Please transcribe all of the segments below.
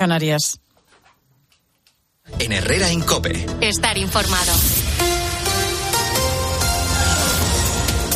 Canarias. En Herrera Incope. Estar informado.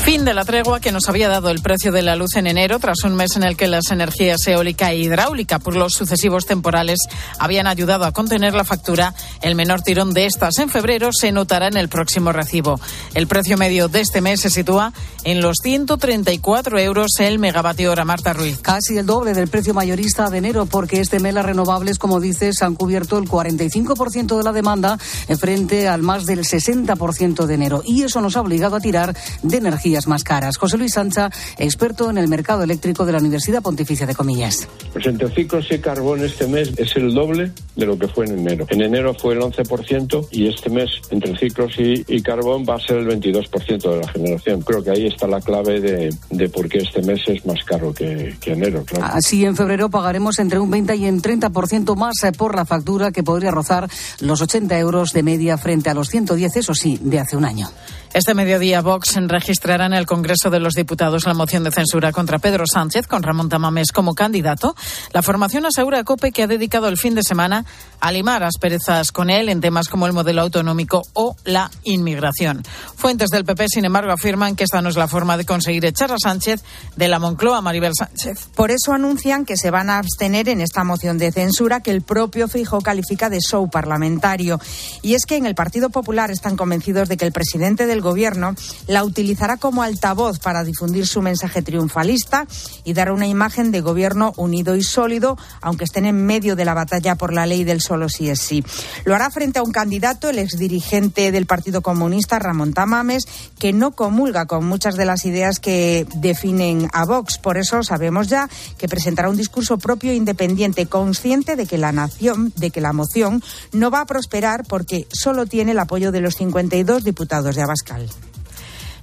Fin de la tregua que nos había dado el precio de la luz en enero, tras un mes en el que las energías eólica e hidráulica, por los sucesivos temporales, habían ayudado a contener la factura. El menor tirón de estas en febrero se notará en el próximo recibo. El precio medio de este mes se sitúa en los 134 euros el megavatio hora. Marta Ruiz. Casi el doble del precio mayorista de enero, porque este mes las renovables, como dices, han cubierto el 45% de la demanda frente al más del 60% de enero. Y eso nos ha obligado a tirar de energía más caras. José Luis Sancha, experto en el mercado eléctrico de la Universidad Pontificia de Comillas. Pues entre ciclos y carbón este mes es el doble de lo que fue en enero. En enero fue el 11% y este mes entre ciclos y, carbón va a ser el 22% de la generación. Creo que ahí está la clave de, de por qué este mes es más caro que, que enero. Así en febrero pagaremos entre un 20 y un 30% más eh, por la factura que podría rozar los 80 euros de media frente a los 110, eso sí, de hace un año. Este mediodía Vox registrará en el Congreso de los Diputados la moción de censura contra Pedro Sánchez con Ramón Tamames como candidato. La formación asegura a COPE que ha dedicado el fin de semana a limar asperezas con él en temas como el modelo autonómico o la inmigración. Fuentes del PP, sin embargo, afirman que esta no es la forma de conseguir echar a Sánchez de la Moncloa, Maribel Sánchez. Por eso anuncian que se van a abstener en esta moción de censura que el propio Fijo califica de show parlamentario. Y es que en el Partido Popular están convencidos de que el presidente del gobierno la utilizará como altavoz para difundir su mensaje triunfalista y dar una imagen de gobierno unido y sólido, aunque estén en medio de la batalla por la ley del solo sí es sí. Lo hará frente a un candidato, el exdirigente del Partido Comunista, Ramón Tamames, que no comulga con muchas de las ideas que definen a Vox. Por eso sabemos ya que presentará un discurso propio e independiente, consciente de que la nación, de que la moción no va a prosperar porque solo tiene el apoyo de los 52 diputados de Abascal musical.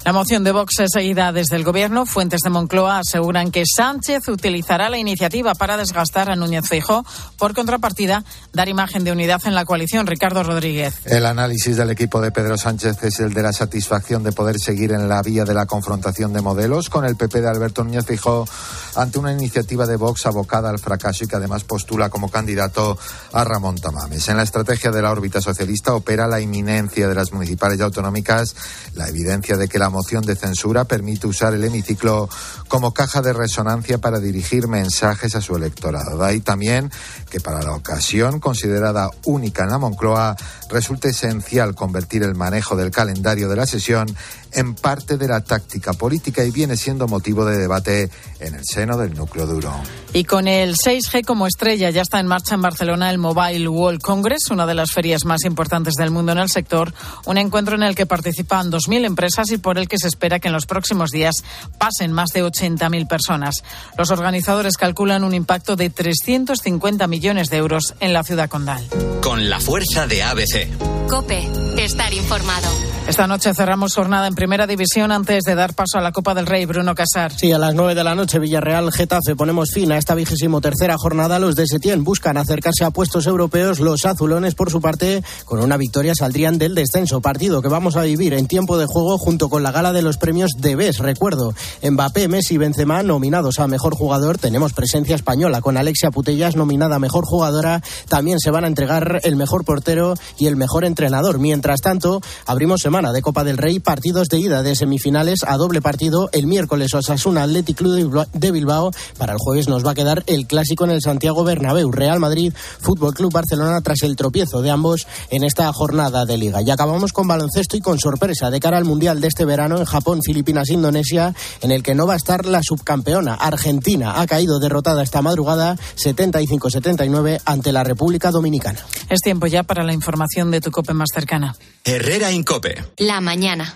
La moción de Vox es seguida desde el Gobierno. Fuentes de Moncloa aseguran que Sánchez utilizará la iniciativa para desgastar a Núñez Feijóo. Por contrapartida, dar imagen de unidad en la coalición. Ricardo Rodríguez. El análisis del equipo de Pedro Sánchez es el de la satisfacción de poder seguir en la vía de la confrontación de modelos con el PP de Alberto Núñez Feijóo ante una iniciativa de Vox abocada al fracaso y que además postula como candidato a Ramón Tamames. En la estrategia de la órbita socialista opera la inminencia de las municipales y autonómicas, la evidencia de que la moción de censura permite usar el hemiciclo como caja de resonancia para dirigir mensajes a su electorado. De ahí también que para la ocasión, considerada única en la Moncloa, resulta esencial convertir el manejo del calendario de la sesión en parte de la táctica política y viene siendo motivo de debate en el seno del núcleo duro. Y con el 6G como estrella ya está en marcha en Barcelona el Mobile World Congress, una de las ferias más importantes del mundo en el sector, un encuentro en el que participan 2.000 empresas y por el que se espera que en los próximos días pasen más de 80.000 personas. Los organizadores calculan un impacto de 350 millones de euros en la ciudad condal. Con la fuerza de ABC. Cope, estar informado. Esta noche cerramos jornada en primera división antes de dar paso a la Copa del Rey, Bruno Casar. Sí, a las 9 de la noche, Villarreal, Getafe. Ponemos fin a esta vigésimo tercera jornada. Los de Setién buscan acercarse a puestos europeos. Los azulones, por su parte, con una victoria saldrían del descenso. Partido que vamos a vivir en tiempo de juego junto con la gala de los premios de BES. Recuerdo, Mbappé, Messi y Benzema nominados a mejor jugador. Tenemos presencia española con Alexia Putellas nominada a mejor jugadora. También se van a entregar el mejor portero y el mejor entrenador. Mientras tanto, abrimos semana de Copa del Rey, partidos de ida de semifinales a doble partido. El miércoles Osasuna Athletic Club de Bilbao. Para el jueves nos va a quedar el clásico en el Santiago Bernabéu. Real Madrid, Fútbol Club Barcelona tras el tropiezo de ambos en esta jornada de liga. Y acabamos con baloncesto y con sorpresa de cara al Mundial de este verano en Japón, Filipinas, Indonesia, en el que no va a estar la subcampeona. Argentina ha caído derrotada esta madrugada 75-79 ante la República Dominicana. Es tiempo ya para la información de tu COPE más cercana. Herrera Incope. La mañana.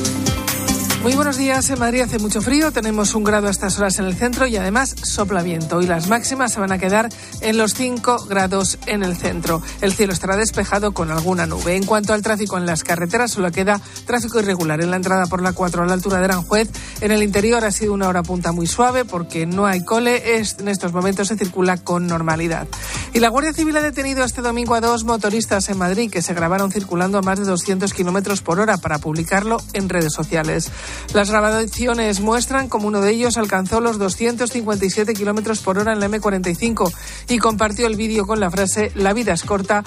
Muy buenos días. En Madrid hace mucho frío, tenemos un grado a estas horas en el centro y además sopla viento. Y las máximas se van a quedar en los 5 grados en el centro. El cielo estará despejado con alguna nube. En cuanto al tráfico en las carreteras, solo queda tráfico irregular en la entrada por la 4 a la altura de Aranjuez. En el interior ha sido una hora punta muy suave porque no hay cole. en estos momentos se circula con normalidad. Y la Guardia Civil ha detenido este domingo a dos motoristas en Madrid que se grabaron circulando a más de 200 kilómetros por hora para publicarlo en redes sociales. Las grabaciones muestran como uno de ellos alcanzó los 257 kilómetros por hora en la M45 y compartió el vídeo con la frase La vida es corta,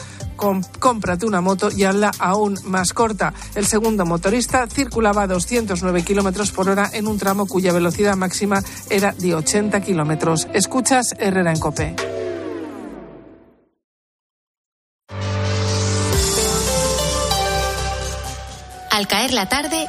cómprate una moto y hazla aún más corta. El segundo motorista circulaba a 209 kilómetros por hora en un tramo cuya velocidad máxima era de 80 kilómetros. Escuchas Herrera en Cope. Al caer la tarde,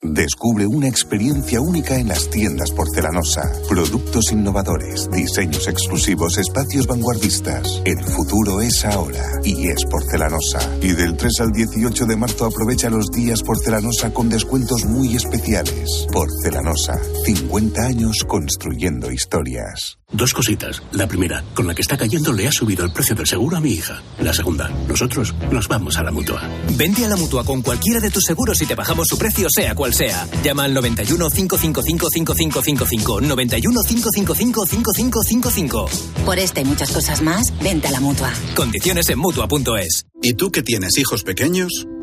Descubre una experiencia única en las tiendas porcelanosa. Productos innovadores, diseños exclusivos, espacios vanguardistas. El futuro es ahora y es porcelanosa. Y del 3 al 18 de marzo aprovecha los días porcelanosa con descuentos muy especiales. Porcelanosa, 50 años construyendo historias. Dos cositas. La primera, con la que está cayendo le ha subido el precio del seguro a mi hija. La segunda, nosotros nos vamos a la mutua. Vente a la mutua con cualquiera de tus seguros y te bajamos su precio, sea cual sea. Llama al 91 555 5555. 91 555 5555. Por esta y muchas cosas más, vente a la mutua. Condiciones en mutua.es. ¿Y tú que tienes hijos pequeños?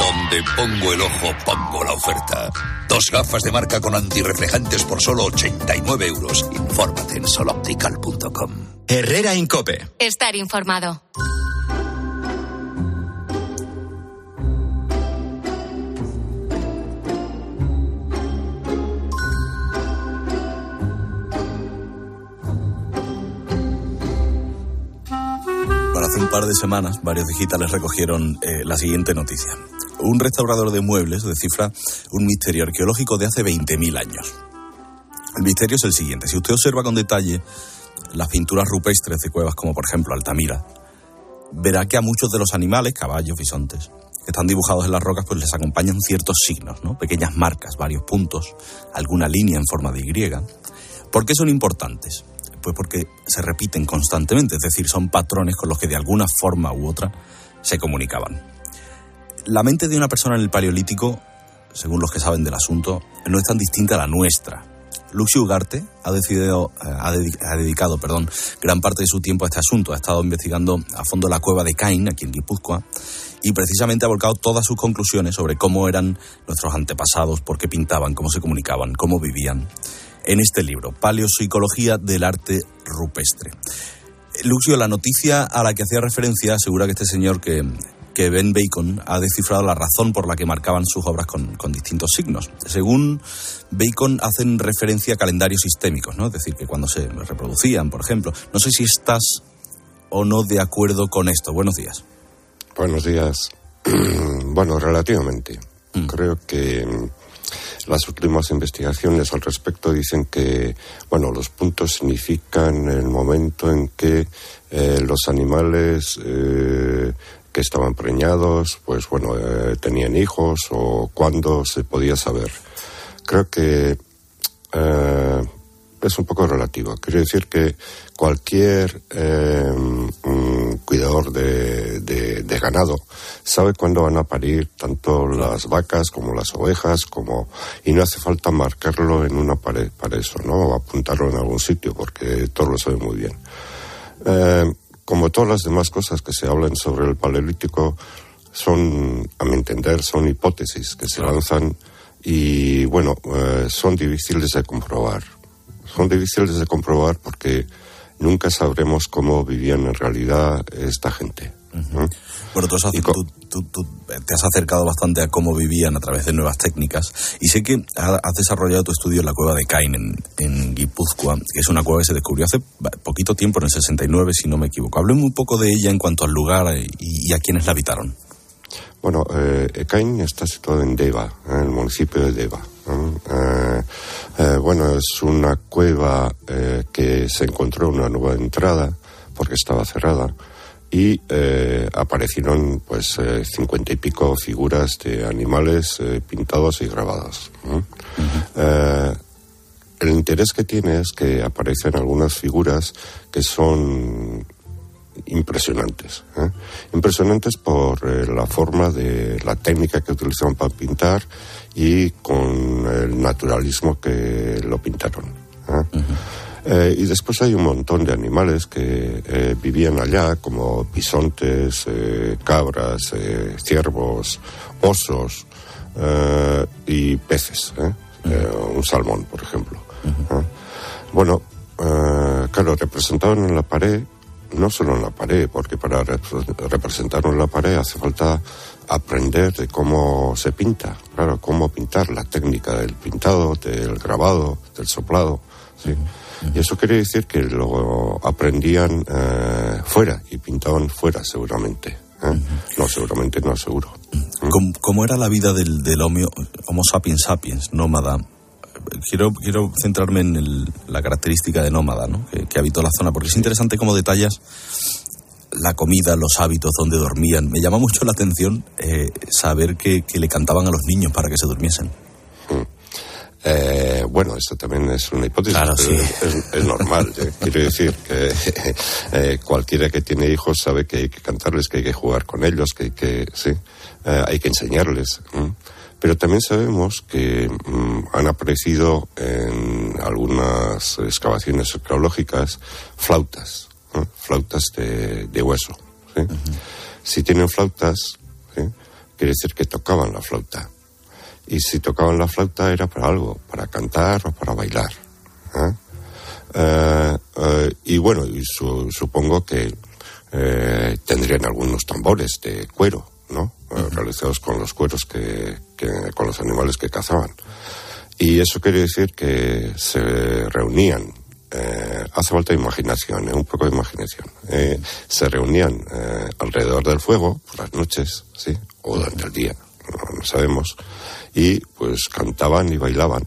Donde pongo el ojo, pongo la oferta. Dos gafas de marca con antirreflejantes por solo 89 euros. Infórmate en soloptical.com. Herrera Incope. Estar informado. Hace un par de semanas, varios digitales recogieron eh, la siguiente noticia. Un restaurador de muebles descifra un misterio arqueológico de hace 20.000 años. El misterio es el siguiente. Si usted observa con detalle las pinturas rupestres de cuevas como por ejemplo Altamira, verá que a muchos de los animales, caballos, bisontes, que están dibujados en las rocas, pues les acompañan ciertos signos, ¿no? Pequeñas marcas, varios puntos, alguna línea en forma de Y. ¿Por qué son importantes? Pues porque se repiten constantemente, es decir, son patrones con los que de alguna forma u otra se comunicaban. La mente de una persona en el Paleolítico, según los que saben del asunto, no es tan distinta a la nuestra. Luxi Ugarte ha, decidido, eh, ha, dedicado perdón, gran parte de su tiempo a este asunto. Ha estado investigando a fondo la cueva de Cain, aquí en Guipúzcoa, y precisamente ha volcado todas sus conclusiones sobre cómo eran nuestros antepasados, por qué pintaban, cómo se comunicaban, cómo vivían, en este libro, Paleopsicología del Arte Rupestre. Luxio, la noticia a la que hacía referencia asegura que este señor que que Ben Bacon ha descifrado la razón por la que marcaban sus obras con, con, distintos signos. Según Bacon, hacen referencia a calendarios sistémicos, ¿no? Es decir, que cuando se reproducían, por ejemplo. No sé si estás o no de acuerdo con esto. Buenos días. Buenos días. bueno, relativamente. Mm. Creo que las últimas investigaciones al respecto dicen que, bueno, los puntos significan el momento en que eh, los animales eh, que estaban preñados, pues bueno, eh, tenían hijos o cuándo se podía saber. Creo que es un poco relativo. Quiero decir que cualquier cuidador de, de, ganado, sabe cuándo van a parir tanto las vacas como las ovejas, como y no hace falta marcarlo en una pared para eso, ¿no? O apuntarlo en algún sitio, porque todo lo sabe muy bien. Eh, como todas las demás cosas que se hablan sobre el paleolítico, son, a mi entender, son hipótesis que se lanzan y, bueno, eh, son difíciles de comprobar. Son difíciles de comprobar porque nunca sabremos cómo vivían en realidad esta gente. Bueno, tú, te has acercado bastante a cómo vivían a través de nuevas técnicas y sé que has desarrollado tu estudio en la cueva de Cain en, Guipúzcoa, que es una cueva que se descubrió hace poquito tiempo, en el 69, si no me equivoco. Hábleme un poco de ella en cuanto al lugar y, a quienes la habitaron. Bueno, eh, Cain está situado en Deva, en el municipio de Deva. Eh, eh, bueno, es una cueva eh, que se encontró una nueva entrada porque estaba cerrada y aparecieron pues cincuenta y pico figuras de animales pintados y grabadas. el interés que tiene es que aparecen algunas figuras que son impresionantes. ¿eh? Impresionantes por eh, la forma de la técnica que utilizaron para pintar y con el naturalismo que lo pintaron. ¿eh? y después hay un montón de animales que vivían allá, como bisontes, cabras, ciervos, osos y peces. un salmón, por ejemplo. Bueno, claro, representaban en la pared no solo en la pared, porque para representarlo en la pared hace falta aprender de cómo se pinta, claro, cómo pintar, la técnica del pintado, del grabado, del soplado, ¿sí? Y eso quiere decir que lo aprendían eh, fuera y pintaban fuera seguramente. ¿eh? No, seguramente no, seguro. ¿Cómo, era la vida del, del homo, homo sapiens sapiens, nómada, quiero, quiero centrarme en la característica de nómada ¿no? que, habitó la zona, porque es interesante cómo detallas la comida, los hábitos, donde dormían. Me llama mucho la atención eh, saber que, le cantaban a los niños para que se durmiesen. Hmm. Eh, bueno, esto también es una hipótesis, claro, sí. es, normal. quiero decir que eh, cualquiera que tiene hijos sabe que hay que cantarles, que hay que jugar con ellos, que hay que, sí, hay que enseñarles. Pero también sabemos que mm, han aparecido en algunas excavaciones arqueológicas flautas, flautas de, hueso. Si tienen flautas, quiere decir que tocaban la flauta. Y si tocaban la flauta era para algo, para cantar o para bailar. ¿eh? Eh, eh, y bueno, y supongo que tendrían algunos tambores de cuero, ¿no? Realizados con los cueros que, con los animales que cazaban. Y eso quiere decir que se reunían, eh, hace falta imaginación, eh, un poco de imaginación. Eh, se reunían alrededor del fuego por las noches, ¿sí? O durante el día, no, sabemos. Y pues cantaban y bailaban,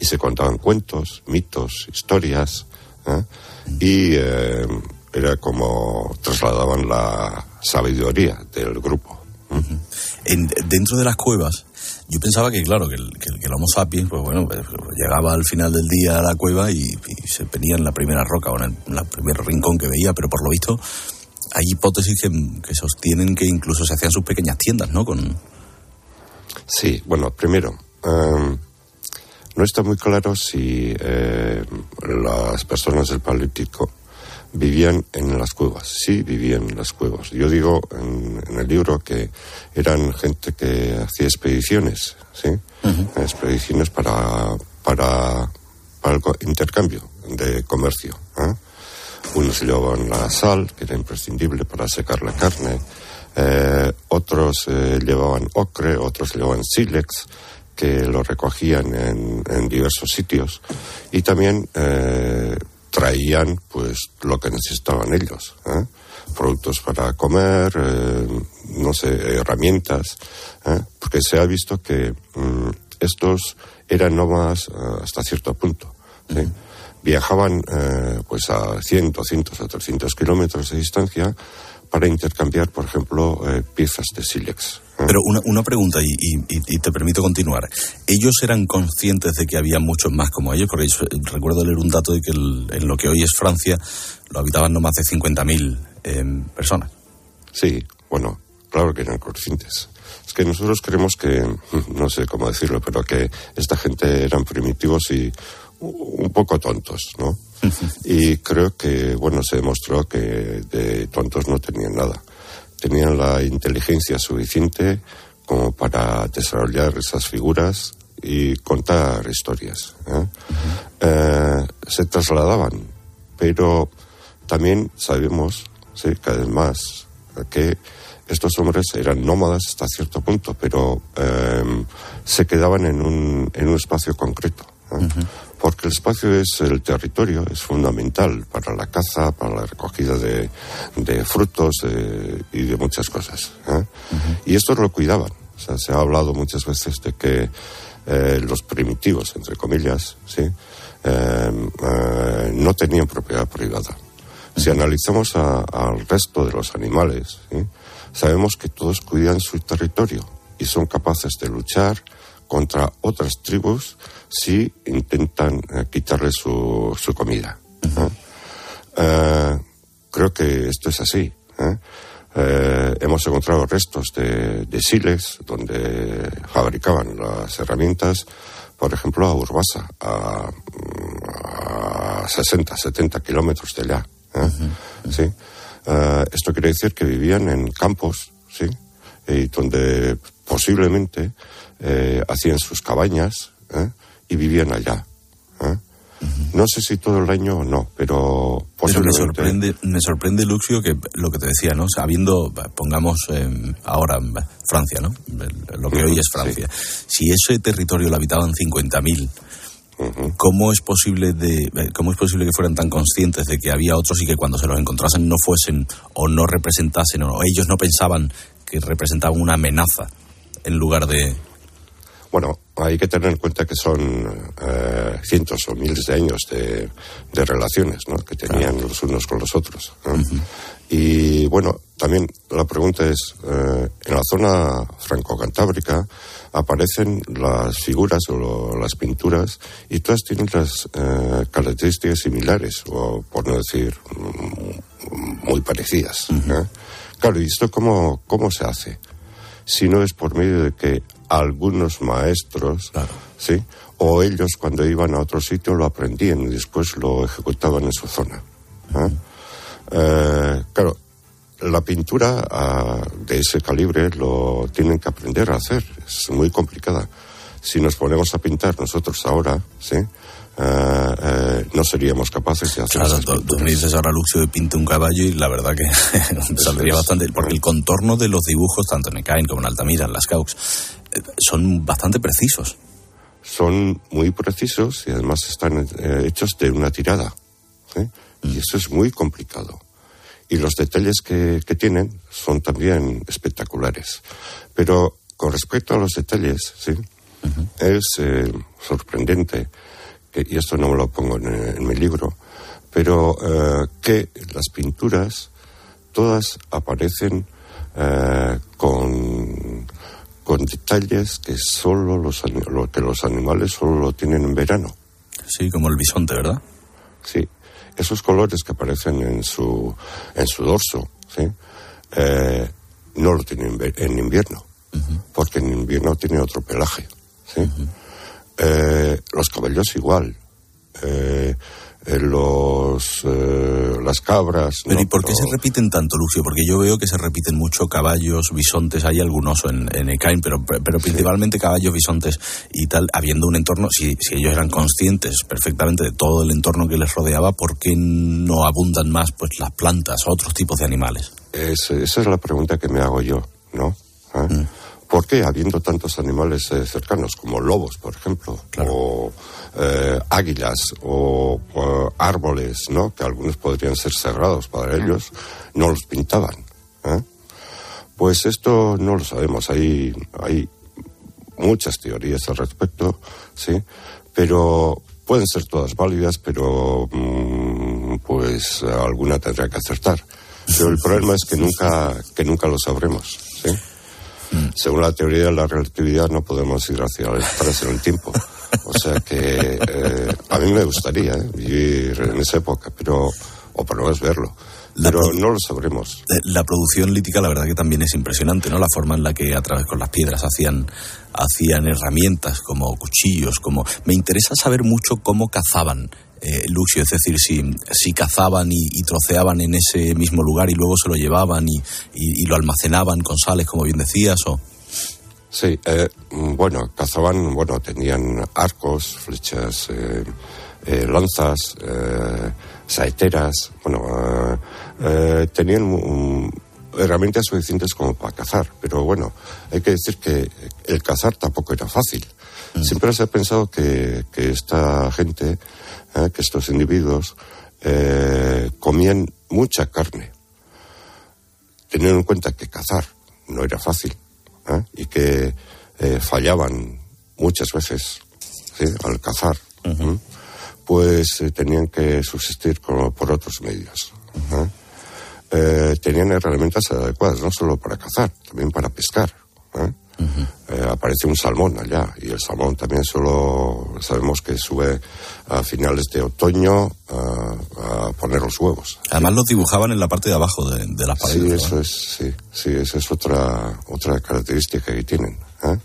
Y se contaban cuentos, mitos, historias, y era como trasladaban la sabiduría del grupo dentro de las cuevas, yo pensaba que, claro, que el, que Homo sapiens, pues bueno, pues, llegaba al final del día a la cueva y, se venía en la primera roca o en el, primer rincón que veía, pero por lo visto hay hipótesis que, sostienen que incluso se hacían sus pequeñas tiendas, ¿no? Con... Sí, bueno, primero, em, no está muy claro si eh, las personas del Paleolítico vivían en las cuevas, sí vivían en las cuevas. Yo digo en, el libro que eran gente que hacía expediciones, ¿sí? Expediciones para, para, para el intercambio de comercio. ¿eh? Unos llevaban la sal, que era imprescindible para secar la carne, eh, otros eh, llevaban ocre, otros llevaban sílex, que lo recogían en, en diversos sitios, y también traían pues lo que necesitaban ellos, ¿eh? productos para comer, eh, no sé, herramientas, ¿eh? porque se ha visto que mm, estos eran nómadas hasta cierto punto. Viajaban pues a 100, 200 o 300 kilómetros de distancia para intercambiar, por ejemplo, piezas de sílex. Pero una, una pregunta, y, te permito continuar. ¿Ellos eran conscientes de que había muchos más como ellos? Porque recuerdo leer un dato de que en lo que hoy es Francia lo habitaban no más de 50.000 em, personas. Sí, bueno, claro que eran conscientes. Es que nosotros creemos que, no sé cómo decirlo, pero que esta gente eran primitivos y un poco tontos, ¿no? Y creo que, bueno, se demostró que de tontos no tenían nada. Tenían la inteligencia suficiente como para desarrollar esas figuras y contar historias. ¿eh? Eh, se trasladaban, pero también sabemos, sí, cada vez más, que estos hombres eran nómadas hasta cierto punto, pero eh, se quedaban en un, en un espacio concreto. Porque el espacio es el territorio, es fundamental para la caza, para la recogida de, de frutos y de muchas cosas. Y estos lo cuidaban. O sea, se ha hablado muchas veces de que eh, los primitivos, entre comillas, ¿sí? Eh, eh, no tenían propiedad privada. Si analizamos al resto de los animales, sabemos que todos cuidan su territorio y son capaces de luchar contra otras tribus si intentan quitarle su, su comida. creo que esto es así. Eh, hemos encontrado restos de, de siles donde fabricaban las herramientas, por ejemplo, a Urbasa, a, 60, 70 kilómetros de allá. ¿eh? ¿Sí? Eh, esto quiere decir que vivían en campos, ¿sí? Y donde posiblemente hacían sus cabañas y vivían allá. No sé si todo el año o no, pero me sorprende, me sorprende, Luxio, que lo que te decía, ¿no? Sabiendo, pongamos eh, ahora Francia, ¿no? Lo que hoy es Francia. Si ese territorio lo habitaban 50.000, ¿Cómo es posible de cómo es posible que fueran tan conscientes de que había otros y que cuando se los encontrasen no fuesen o no representasen o ellos no pensaban que representaban una amenaza en lugar de bueno, hay que tener en cuenta que son eh, cientos o miles de años de, relaciones ¿no? que tenían los unos con los otros. Y bueno, también la pregunta es, eh, en la zona franco-cantábrica aparecen las figuras o las pinturas y todas tienen las eh, características similares, o por no decir mm, muy parecidas. Claro, ¿y esto cómo, cómo se hace? Si no es por medio de que algunos maestros, ¿sí? O ellos cuando iban a otro sitio lo aprendían y después lo ejecutaban en su zona. ¿eh? Eh, claro, la pintura ah, de ese calibre lo tienen que aprender a hacer, es muy complicada. Si nos ponemos a pintar nosotros ahora, ¿sí? Eh, no seríamos capaces de hacer Claro, tú, me dices ahora Luxio de pinta un caballo y la verdad que saldría bastante, porque el contorno de los dibujos, tanto en Ecain como en Altamira, en las Caux, son bastante precisos. Son muy precisos y además están eh, hechos de una tirada. Y mm. eso es muy complicado. Y los detalles que, tienen son también espectaculares. Pero con respecto a los detalles, ¿sí? es eh, sorprendente, que, y esto no me lo pongo en, mi libro, pero eh, que las pinturas todas aparecen con con detalles que solo los, que los animales solo lo tienen en verano. Sí, como el bisonte, ¿verdad? Sí, esos colores que aparecen en su, en su dorso, ¿sí? Eh, no lo tienen en invierno, porque en invierno tiene otro pelaje. ¿sí? Eh, los cabellos igual. Eh, los eh, las cabras. Pero ¿y por qué se repiten tanto, Lucio? Porque yo veo que se repiten mucho caballos, bisontes, hay algunos en, en Ecain, pero, pero principalmente caballos, bisontes y tal, habiendo un entorno, si, si ellos eran conscientes perfectamente de todo el entorno que les rodeaba, ¿por qué no abundan más pues las plantas o otros tipos de animales? esa es la pregunta que me hago yo, ¿no? ¿Ah? Mm. ¿Por qué, habiendo tantos animales eh, cercanos, como lobos, por ejemplo, o eh, águilas, o, árboles, ¿no? que algunos podrían ser sagrados para ellos, no los pintaban? ¿eh? Pues esto no lo sabemos. Hay, hay muchas teorías al respecto, ¿sí? Pero pueden ser todas válidas, pero mm, pues alguna tendrá que acertar. Pero el problema es que nunca, que nunca lo sabremos, ¿sí? Según la teoría de la relatividad no podemos ir hacia atrás en el tiempo. O sea que eh, a mí me gustaría eh, vivir en esa época, pero o por lo menos verlo. pero no lo sabremos. Eh, la producción lítica, la verdad que también es impresionante, ¿no? La forma en la que a través con las piedras hacían, hacían herramientas como cuchillos, como... Me interesa saber mucho cómo cazaban eh, Luxio, es decir, si, si cazaban y, troceaban en ese mismo lugar y luego se lo llevaban y, y, lo almacenaban con sales, como bien decías, o... Sí, eh, bueno, cazaban, bueno, tenían arcos, flechas, eh, eh lanzas, saeteras, bueno, tenían herramientas suficientes como para cazar, pero bueno, hay que decir que el cazar tampoco era fácil. Mm. Siempre se ha pensado que, que esta gente, que estos individuos, comían mucha carne, teniendo en cuenta que cazar no era fácil ¿eh? y que eh, fallaban muchas veces al cazar, pues eh, tenían que subsistir por otros medios. tenían herramientas adecuadas, no solo para cazar, también para pescar. Aparece un salmón allá y el salmón también solo sabemos que sube a finales de otoño a, poner los huevos. Además los dibujaban en la parte de abajo de, las paredes. Sí, eso es, sí, sí, esa es otra, otra característica que tienen. ¿eh?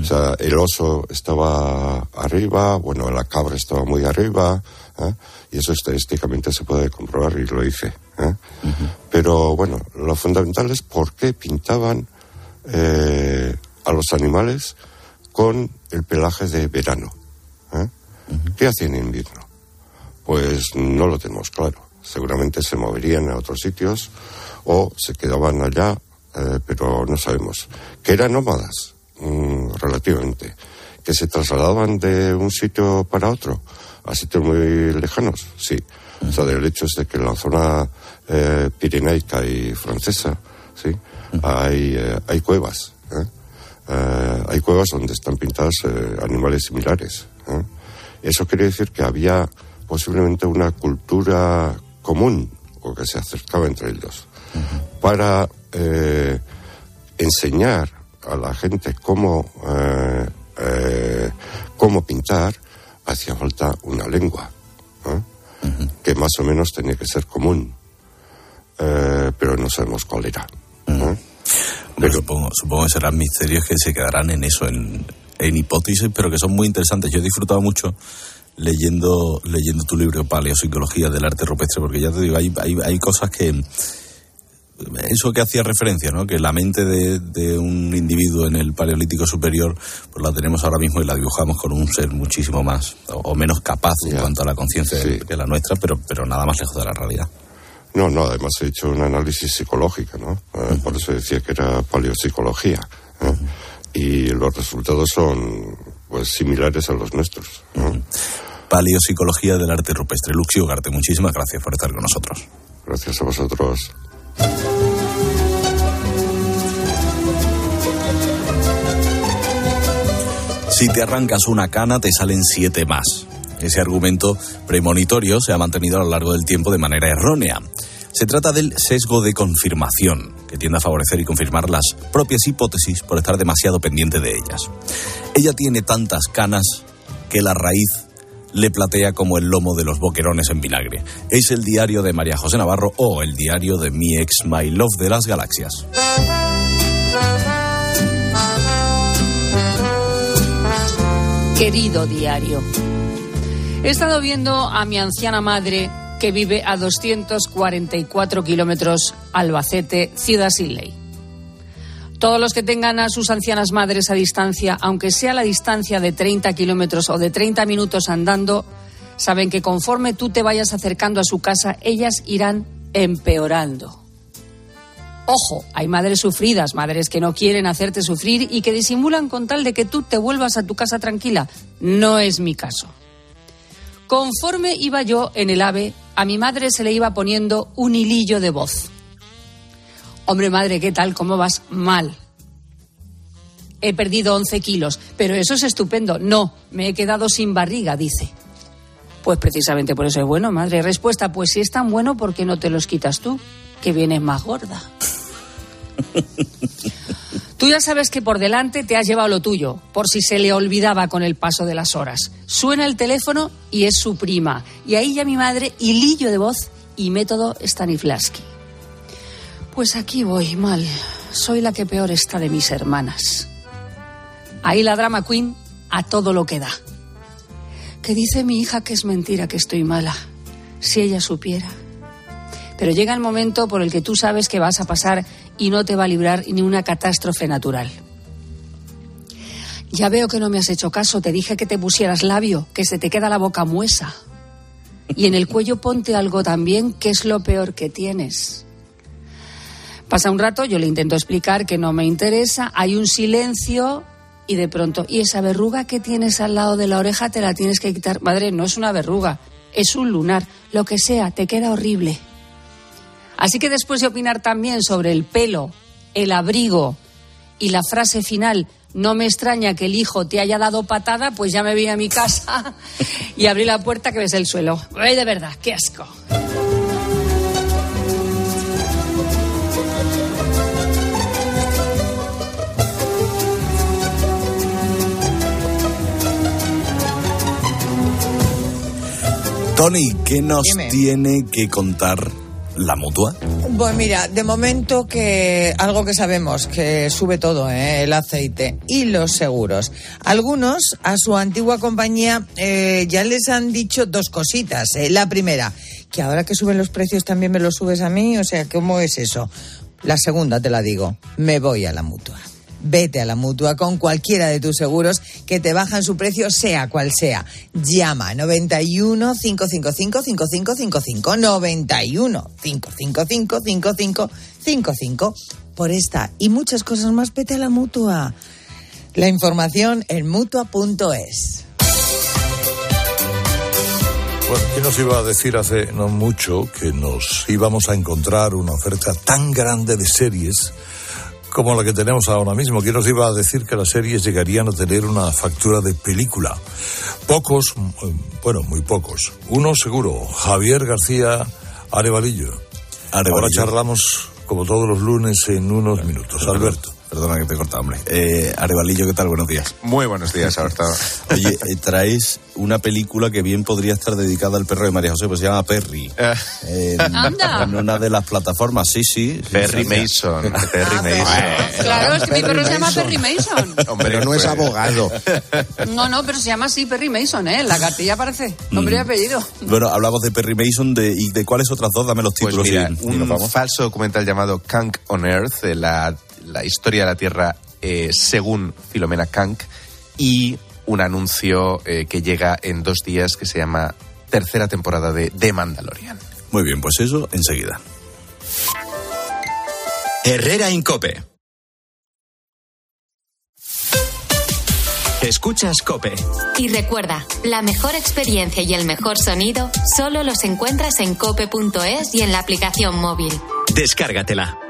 O sea, el oso estaba arriba, bueno, la cabra estaba muy arriba, ¿eh? y eso estadísticamente se puede comprobar y lo hice. ¿eh? Pero bueno, lo fundamental es por qué pintaban a los animales con el pelaje de verano. ¿Qué hacían en invierno? Pues no lo tenemos claro. Seguramente se moverían a otros sitios o se quedaban allá, eh, pero no sabemos. Que eran nómadas, mm, relativamente. Que se trasladaban de un sitio para otro, a sitios muy lejanos, sí. O sea, del hecho es de que en la zona eh, pirenaica y francesa, sí, hay, eh, hay cuevas. Hay cuevas donde están pintados animales similares. Eso quiere decir que había posiblemente una cultura común o que se acercaba entre ellos para eh, enseñar a la gente cómo, eh, eh, cómo pintar hacía falta una lengua que más o menos tenía que ser común. Pero no sabemos cuál era pero supongo, supongo que serán misterios que se quedarán en eso en en hipótesis, pero que son muy interesantes. Yo he disfrutado mucho leyendo, leyendo tu libro Paleopsicología del arte rupestre, porque ya te digo, hay, hay, hay cosas que eso que hacía referencia, ¿no? Que la mente de, un individuo en el paleolítico superior, pues la tenemos ahora mismo y la dibujamos con un ser muchísimo más o, menos capaz en cuanto a la conciencia que la nuestra, pero, pero nada más lejos de la realidad. No, no, además he hecho un análisis psicológico, ¿no? Eh, por eso decía que era paleopsicología. ¿eh? y los resultados son pues similares a los nuestros. Paleopsicología del arte rupestre. Luxio Ugarte, muchísimas gracias por estar con nosotros. Gracias a vosotros. Si te arrancas una cana, te salen siete más. Ese argumento premonitorio se ha mantenido a lo largo del tiempo de manera errónea. Se trata del sesgo de confirmación, que tiende a favorecer y confirmar las propias hipótesis por estar demasiado pendiente de ellas. Ella tiene tantas canas que la raíz le platea como el lomo de los boquerones en vinagre. Es el diario de María José Navarro o el diario de mi ex My Love de las Galaxias. Querido diario, he estado viendo a mi anciana madre que vive a 244 kilómetros Albacete, Ciudad Sin Ley. Todos los que tengan a sus ancianas madres a distancia, aunque sea la distancia de 30 kilómetros o de 30 minutos andando, saben que conforme tú te vayas acercando a su casa, ellas irán empeorando. Ojo, hay madres sufridas, madres que no quieren hacerte sufrir y que disimulan con tal de que tú te vuelvas a tu casa tranquila. No es mi caso. Conforme iba yo en el AVE, a mi madre se le iba poniendo un hilillo de voz. Hombre, madre, ¿qué tal? ¿Cómo vas? Mal. He perdido 11 kilos, pero eso es estupendo. No, me he quedado sin barriga, dice. Pues precisamente por eso es bueno, madre. Respuesta, pues si es tan bueno, ¿por qué no te los quitas tú? Que vienes más gorda. Tú ya sabes que por delante te has llevado lo tuyo, por si se le olvidaba con el paso de las horas. Suena el teléfono y es su prima. Y ahí ya mi madre, hilillo de voz y método Stanislavski. Pues aquí voy mal. Soy la que peor está de mis hermanas. Ahí la drama queen a todo lo que da. Que dice mi hija que es mentira que estoy mala. Si ella supiera. Pero llega el momento por el que tú sabes que vas a pasar y no te va a librar ni una catástrofe natural. Ya veo que no me has hecho caso. Te dije que te pusieras labio, que se te queda la boca muesa. Y en el cuello ponte algo también, que es lo peor que tienes. Pasa un rato, yo le intento explicar que no me interesa, hay un silencio y de pronto, y esa verruga que tienes al lado de la oreja te la tienes que quitar. Madre, no es una verruga, es un lunar, lo que sea, te queda horrible. Así que después de opinar también sobre el pelo, el abrigo y la frase final, no me extraña que el hijo te haya dado patada, pues ya me vi a mi casa y abrí la puerta que ves el suelo. Ay, de verdad, qué asco. Tony, ¿qué nos tiene que contar la mutua? Pues mira, de momento que algo que sabemos, que sube todo, ¿eh? el aceite y los seguros. Algunos a su antigua compañía eh, ya les han dicho dos cositas. ¿eh? La primera, que ahora que suben los precios también me los subes a mí, o sea, ¿cómo es eso? La segunda te la digo, me voy a la mutua vete a la mutua con cualquiera de tus seguros que te bajan su precio, sea cual sea. Llama 91 555 5555 91 555 5555 por esta y muchas cosas más, vete a la mutua. La información en mutua.es. Bueno, ¿quién nos iba a decir hace no mucho que nos íbamos a encontrar una oferta tan grande de series? Como la que tenemos ahora mismo. ¿Quién nos iba a decir que las series llegarían a tener una factura de película? Pocos, mm, bueno, muy pocos. Uno seguro, Javier García Arevalillo. Ahora charlamos como todos los lunes en unos minutos. Alberto. Perdona que te he cortado, hombre. Eh, Arevalillo, ¿qué tal? Buenos días. Muy buenos días, Alberto. Oye, eh, traéis una película que bien podría estar dedicada al perro de María José, pues se llama Perry. Eh. en, una de las plataformas, sí, sí. Perry Mason. Perry Mason. Claro, es que mi perro se llama Perry Mason. Hombre, pero no es abogado. No, no, pero se llama así Perry Mason, ¿eh? La cartilla aparece. Nombre y mm. apellido. Bueno, hablamos de Perry Mason de, y de cuáles otras dos, dame los pues títulos. Pues mira, un falso documental llamado Kank on Earth, la la historia de la Tierra eh, según Filomena Kank y un anuncio eh, que llega en dos días que se llama tercera temporada de The Mandalorian. Muy bien, pues eso enseguida. Herrera Incope. Escuchas Cope. Y recuerda, la mejor experiencia y el mejor sonido solo los encuentras en cope.es y en la aplicación móvil. Descárgatela.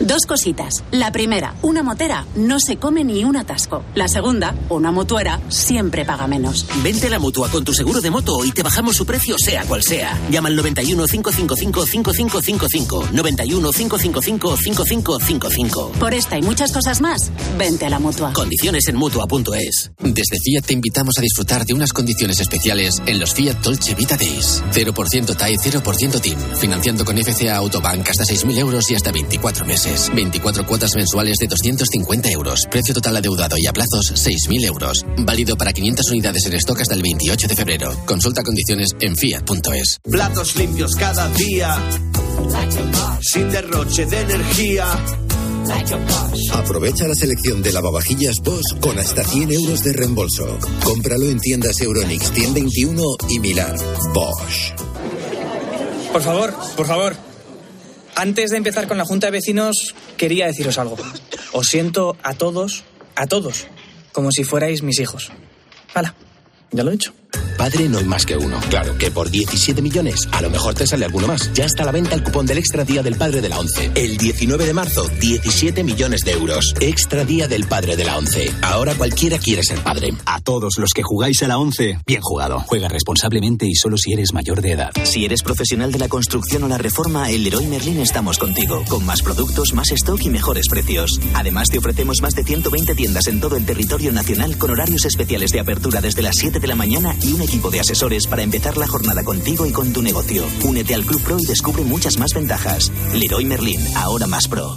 Dos cositas. La primera, una motera no se come ni un atasco. La segunda, una motuera siempre paga menos. Vente a la mutua con tu seguro de moto y te bajamos su precio sea cual sea. Llama al 91 555 5555. 91 555 5555. Por esta y muchas cosas más, vente a la mutua. Condiciones en mutua.es. Desde Fiat te invitamos a disfrutar de unas condiciones especiales en los Fiat Dolce Vita Days. 0% TAE, 0% TIN. Financiando con FCA Autobank hasta 6.000 euros y hasta 24 meses. 24 cuotas mensuales de 250 euros. Precio total adeudado y a plazos 6.000 euros. Válido para 500 unidades en stock hasta el 28 de febrero. Consulta condiciones en fiat.es. Platos limpios cada día. Sin derroche de energía. Aprovecha la selección de lavavajillas Bosch con hasta 100 euros de reembolso. Cómpralo en tiendas Euronix 121 y Milar. Bosch. Por favor, por favor. Antes de empezar con la Junta de Vecinos, quería deciros algo. Os siento a todos, a todos, como si fuerais mis hijos. Hala, ya lo he hecho. Padre no hay más que uno. Claro que por 17 millones a lo mejor te sale alguno más. Ya está a la venta el cupón del Extra Día del Padre de la ONCE. El 19 de marzo, 17 millones de euros. Extra Día del Padre de la ONCE. Ahora cualquiera quiere ser padre. A todos los que jugáis a la ONCE, bien jugado. Juega responsablemente y solo si eres mayor de edad. Si eres profesional de la construcción o la reforma, en Leroy Merlin estamos contigo. Con más productos, más stock y mejores precios. Además, te ofrecemos más de 120 tiendas en todo el territorio nacional con horarios especiales de apertura desde las 7 de la mañana y un equipo de asesores para empezar la jornada contigo y con tu negocio. Únete al Club Pro y descubre muchas más ventajas. Leroy Merlin, ahora más pro.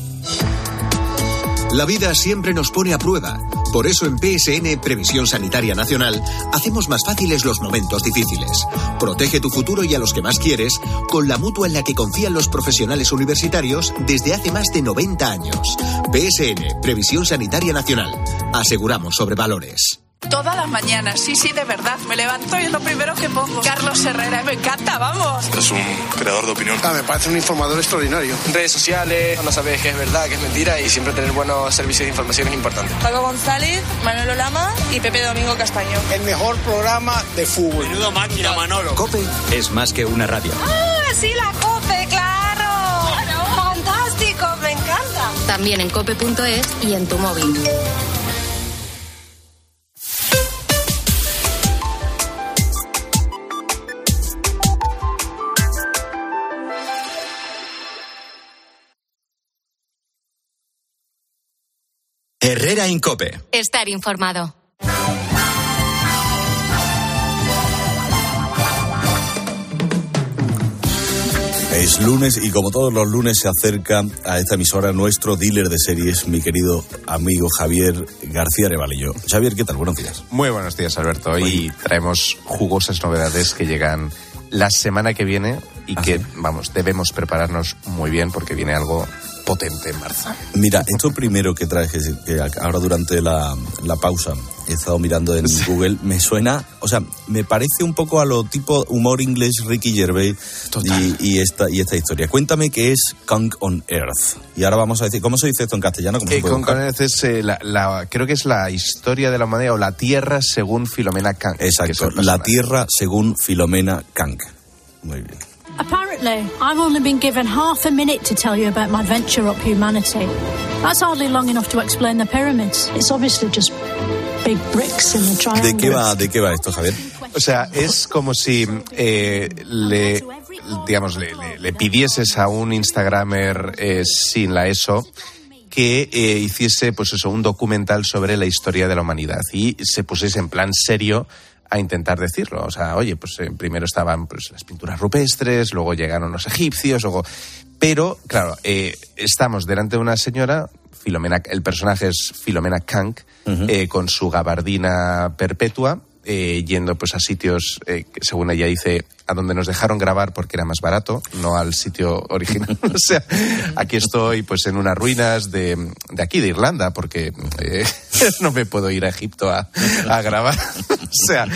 La vida siempre nos pone a prueba. Por eso en PSN Previsión Sanitaria Nacional hacemos más fáciles los momentos difíciles. Protege tu futuro y a los que más quieres con la mutua en la que confían los profesionales universitarios desde hace más de 90 años. PSN Previsión Sanitaria Nacional. Aseguramos sobre valores. Todas las mañanas, sí, sí, de verdad. Me levanto y es lo primero que pongo. Carlos Herrera, me encanta, vamos. Es un creador de opinión. Ah, me parece un informador extraordinario. Redes sociales, no sabes qué es verdad, qué es mentira y siempre tener buenos servicios de información es importante. Paco González, Manolo Lama y Pepe Domingo Castaño. El mejor programa de fútbol. Menudo máquina, Manolo. Cope es más que una radio. ¡Ah, sí, la Cope, claro! ¡Fantástico, me encanta! También en cope.es y en tu móvil. Herrera Incope. Estar informado. Es lunes y como todos los lunes se acerca a esta emisora nuestro dealer de series, mi querido amigo Javier García Revalillo. Javier, ¿qué tal? Buenos días. Muy buenos días, Alberto. Hoy traemos jugosas novedades que llegan la semana que viene y que, vamos, debemos prepararnos muy bien porque viene algo potente en marzo. Mira, esto primero que traes, que, ahora durante la, la pausa he estado mirando en Google, me suena, o sea, me parece un poco a lo tipo humor inglés Ricky Gervais y, y esta, y esta historia. Cuéntame qué es Kong on Earth. Y ahora vamos a decir, ¿cómo se dice esto en castellano? ¿Cómo Eh, con buscar? con Earth es, eh, la, la- creo que es la historia de la humanidad o la Tierra según Filomena es Exacto, la. Tierra según Filomena Kang. Muy bien. Apparently, I've only been given half a minute to tell you about my venture up humanity. That's hardly long enough to explain the pyramids. It's obviously just big bricks in the triangle. ¿De qué va, de qué va esto, Javier? O sea, es como si eh, le, digamos, le, le- le pidieses a un Instagramer eh, sin la ESO que eh, hiciese, pues eso, un documental sobre la historia de la humanidad y se pusiese en plan serio a intentar decirlo. O sea, oye, pues eh, primero estaban pues, las pinturas rupestres, luego llegaron los egipcios, luego... Pero, claro, eh, estamos delante de una señora, Filomena, el personaje es Filomena Kank, eh, con su gabardina perpetua, eh, yendo pues a sitios, eh, que según ella dice, a donde nos dejaron grabar porque era más barato, no al sitio original. o sea, aquí estoy pues en unas ruinas de, de aquí, de Irlanda, porque eh, no me puedo ir a Egipto a, a grabar. o sea,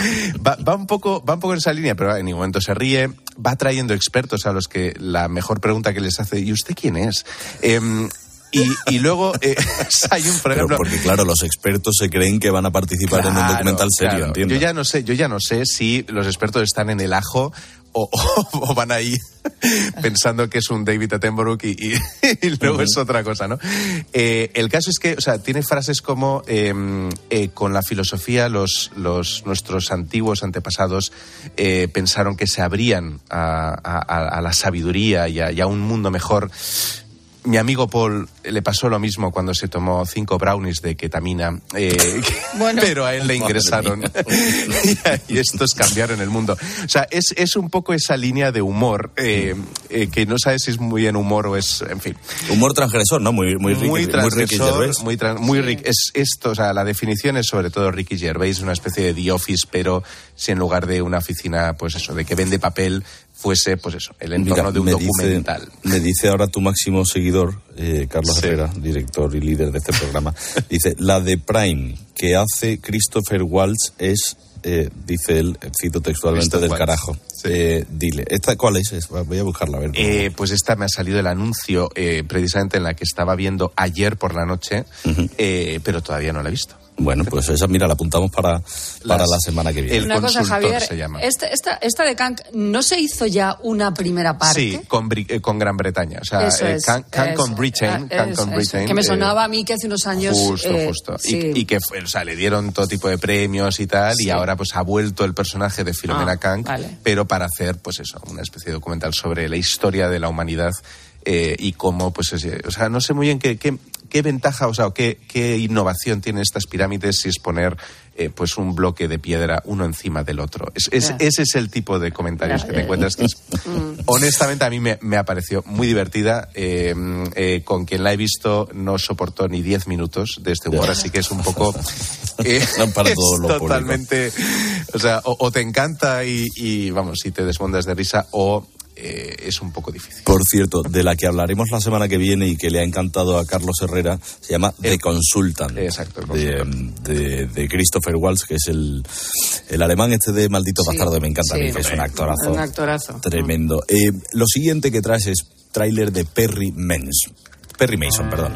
va, va un poco, va un poco en esa línea, pero en ningún momento se ríe. Va trayendo expertos a los que la mejor pregunta que les hace, ¿y usted quién es? Em, y, y luego eh, hay un, por Pero porque claro, los expertos se creen que van a participar en un documental serio, claro. entiendo. Yo ya no sé, yo ya no sé si los expertos están en el ajo o, o- o van ahí pensando que es un David Attenborough y, y- y luego es otra cosa, ¿no? Eh, el caso es que, o sea, tiene frases como eh, eh, con la filosofía los, los nuestros antiguos antepasados eh, pensaron que se abrían a, a- a- a la sabiduría y a, y a un mundo mejor. Mi amigo Paul le pasó lo mismo cuando se tomó cinco brownies de ketamina, eh, pero a él le ingresaron y, estos cambiaron el mundo. O sea, es, es un poco esa línea de humor eh, eh, que no sabes si es muy en humor o es, en fin. Humor transgresor, ¿no? Muy, muy, Ricky- Muy muy Ricky transgresor, muy, tran- muy Rick- es esto, o sea, la definición es sobre todo Ricky Gervais, una especie de The Office, pero si en lugar de una oficina, pues eso, de que vende papel, fuese, pues eso, el entorno Mira, de un me documental. Dice, me dice ahora tu máximo seguidor, eh, Carlos Herrera, director y líder de este programa, dice, la de Prime que hace Christopher Waltz es, eh, dice él, cito textualmente, del Waltz. carajo. Eh, dile, ¿esta cuál es? Voy a buscarla a ver. Eh, pues esta me ha salido el anuncio eh, precisamente en la que estaba viendo ayer por la noche, eh, pero todavía no la he visto. Bueno, pues esa, mira, la apuntamos para, para la semana que viene. Una cosa, Javier, se llama. Esta, esta, esta de Kang, ¿no se hizo ya una primera parte? Sí, con, Bri- eh, con Gran Bretaña. O sea, eh, Can, Can con Britain. Can eso, con. Britain, Que me eh, sonaba a mí que hace unos años... Justo, eh, justo. sí. Y, y que fue, o sea, le dieron todo tipo de premios y tal, y ahora pues ha vuelto el personaje de Filomena Ah, Kang, vale. pero para hacer, pues eso, una especie de documental sobre la historia de la humanidad eh, y cómo, pues, es- o sea, no sé muy bien qué, qué, ¿qué ventaja, o sea, qué, qué innovación tienen estas pirámides si es poner eh, pues un bloque de piedra uno encima del otro? Es, es- Ya. Ese es el tipo de comentarios que te encuentras. que es- Mm. honestamente, a mí me, me ha parecido muy divertida. Eh, eh, con quien la he visto no soportó ni 10 minutos de este humor, así que es un poco... eh, Para los públicos. totalmente... O sea, o, o te encanta y, y, vamos, si te desmondas de risa o eh, es un poco difícil. Por cierto, de la que hablaremos la semana que viene y que le ha encantado a Carlos Herrera, se llama The Consultant. Exacto, De, de- de Christopher Waltz, que es el, el alemán este de Maldito Sí, Bastardo, me encanta a mí, que es un actorazo. Un actorazo. Tremendo. Eh, lo siguiente que traes es tráiler de Perry Mens. Perry Mason, perdón.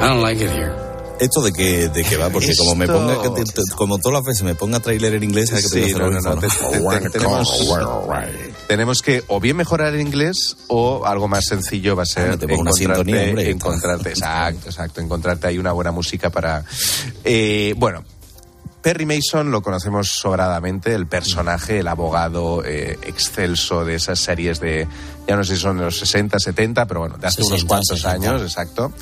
I don't like it here. ¿Esto de qué, de qué va? Porque como me ponga, como todas las veces me ponga tráiler en inglés, ¿sabes que te voy a Sí, no, no, no, te- te- te- tenemos, tenemos que o bien mejorar el inglés o algo más sencillo va a ser una encontrarte, sintonía, hombre. encontrarte, exacto, exacto, encontrarte ahí una buena música para, eh, bueno. Perry Mason lo conocemos sobradamente, el personaje, el abogado eh, excelso de esas series de, ya no sé si son de los 60, 70, pero bueno, de hace unos 60, cuantos 60. años, exacto.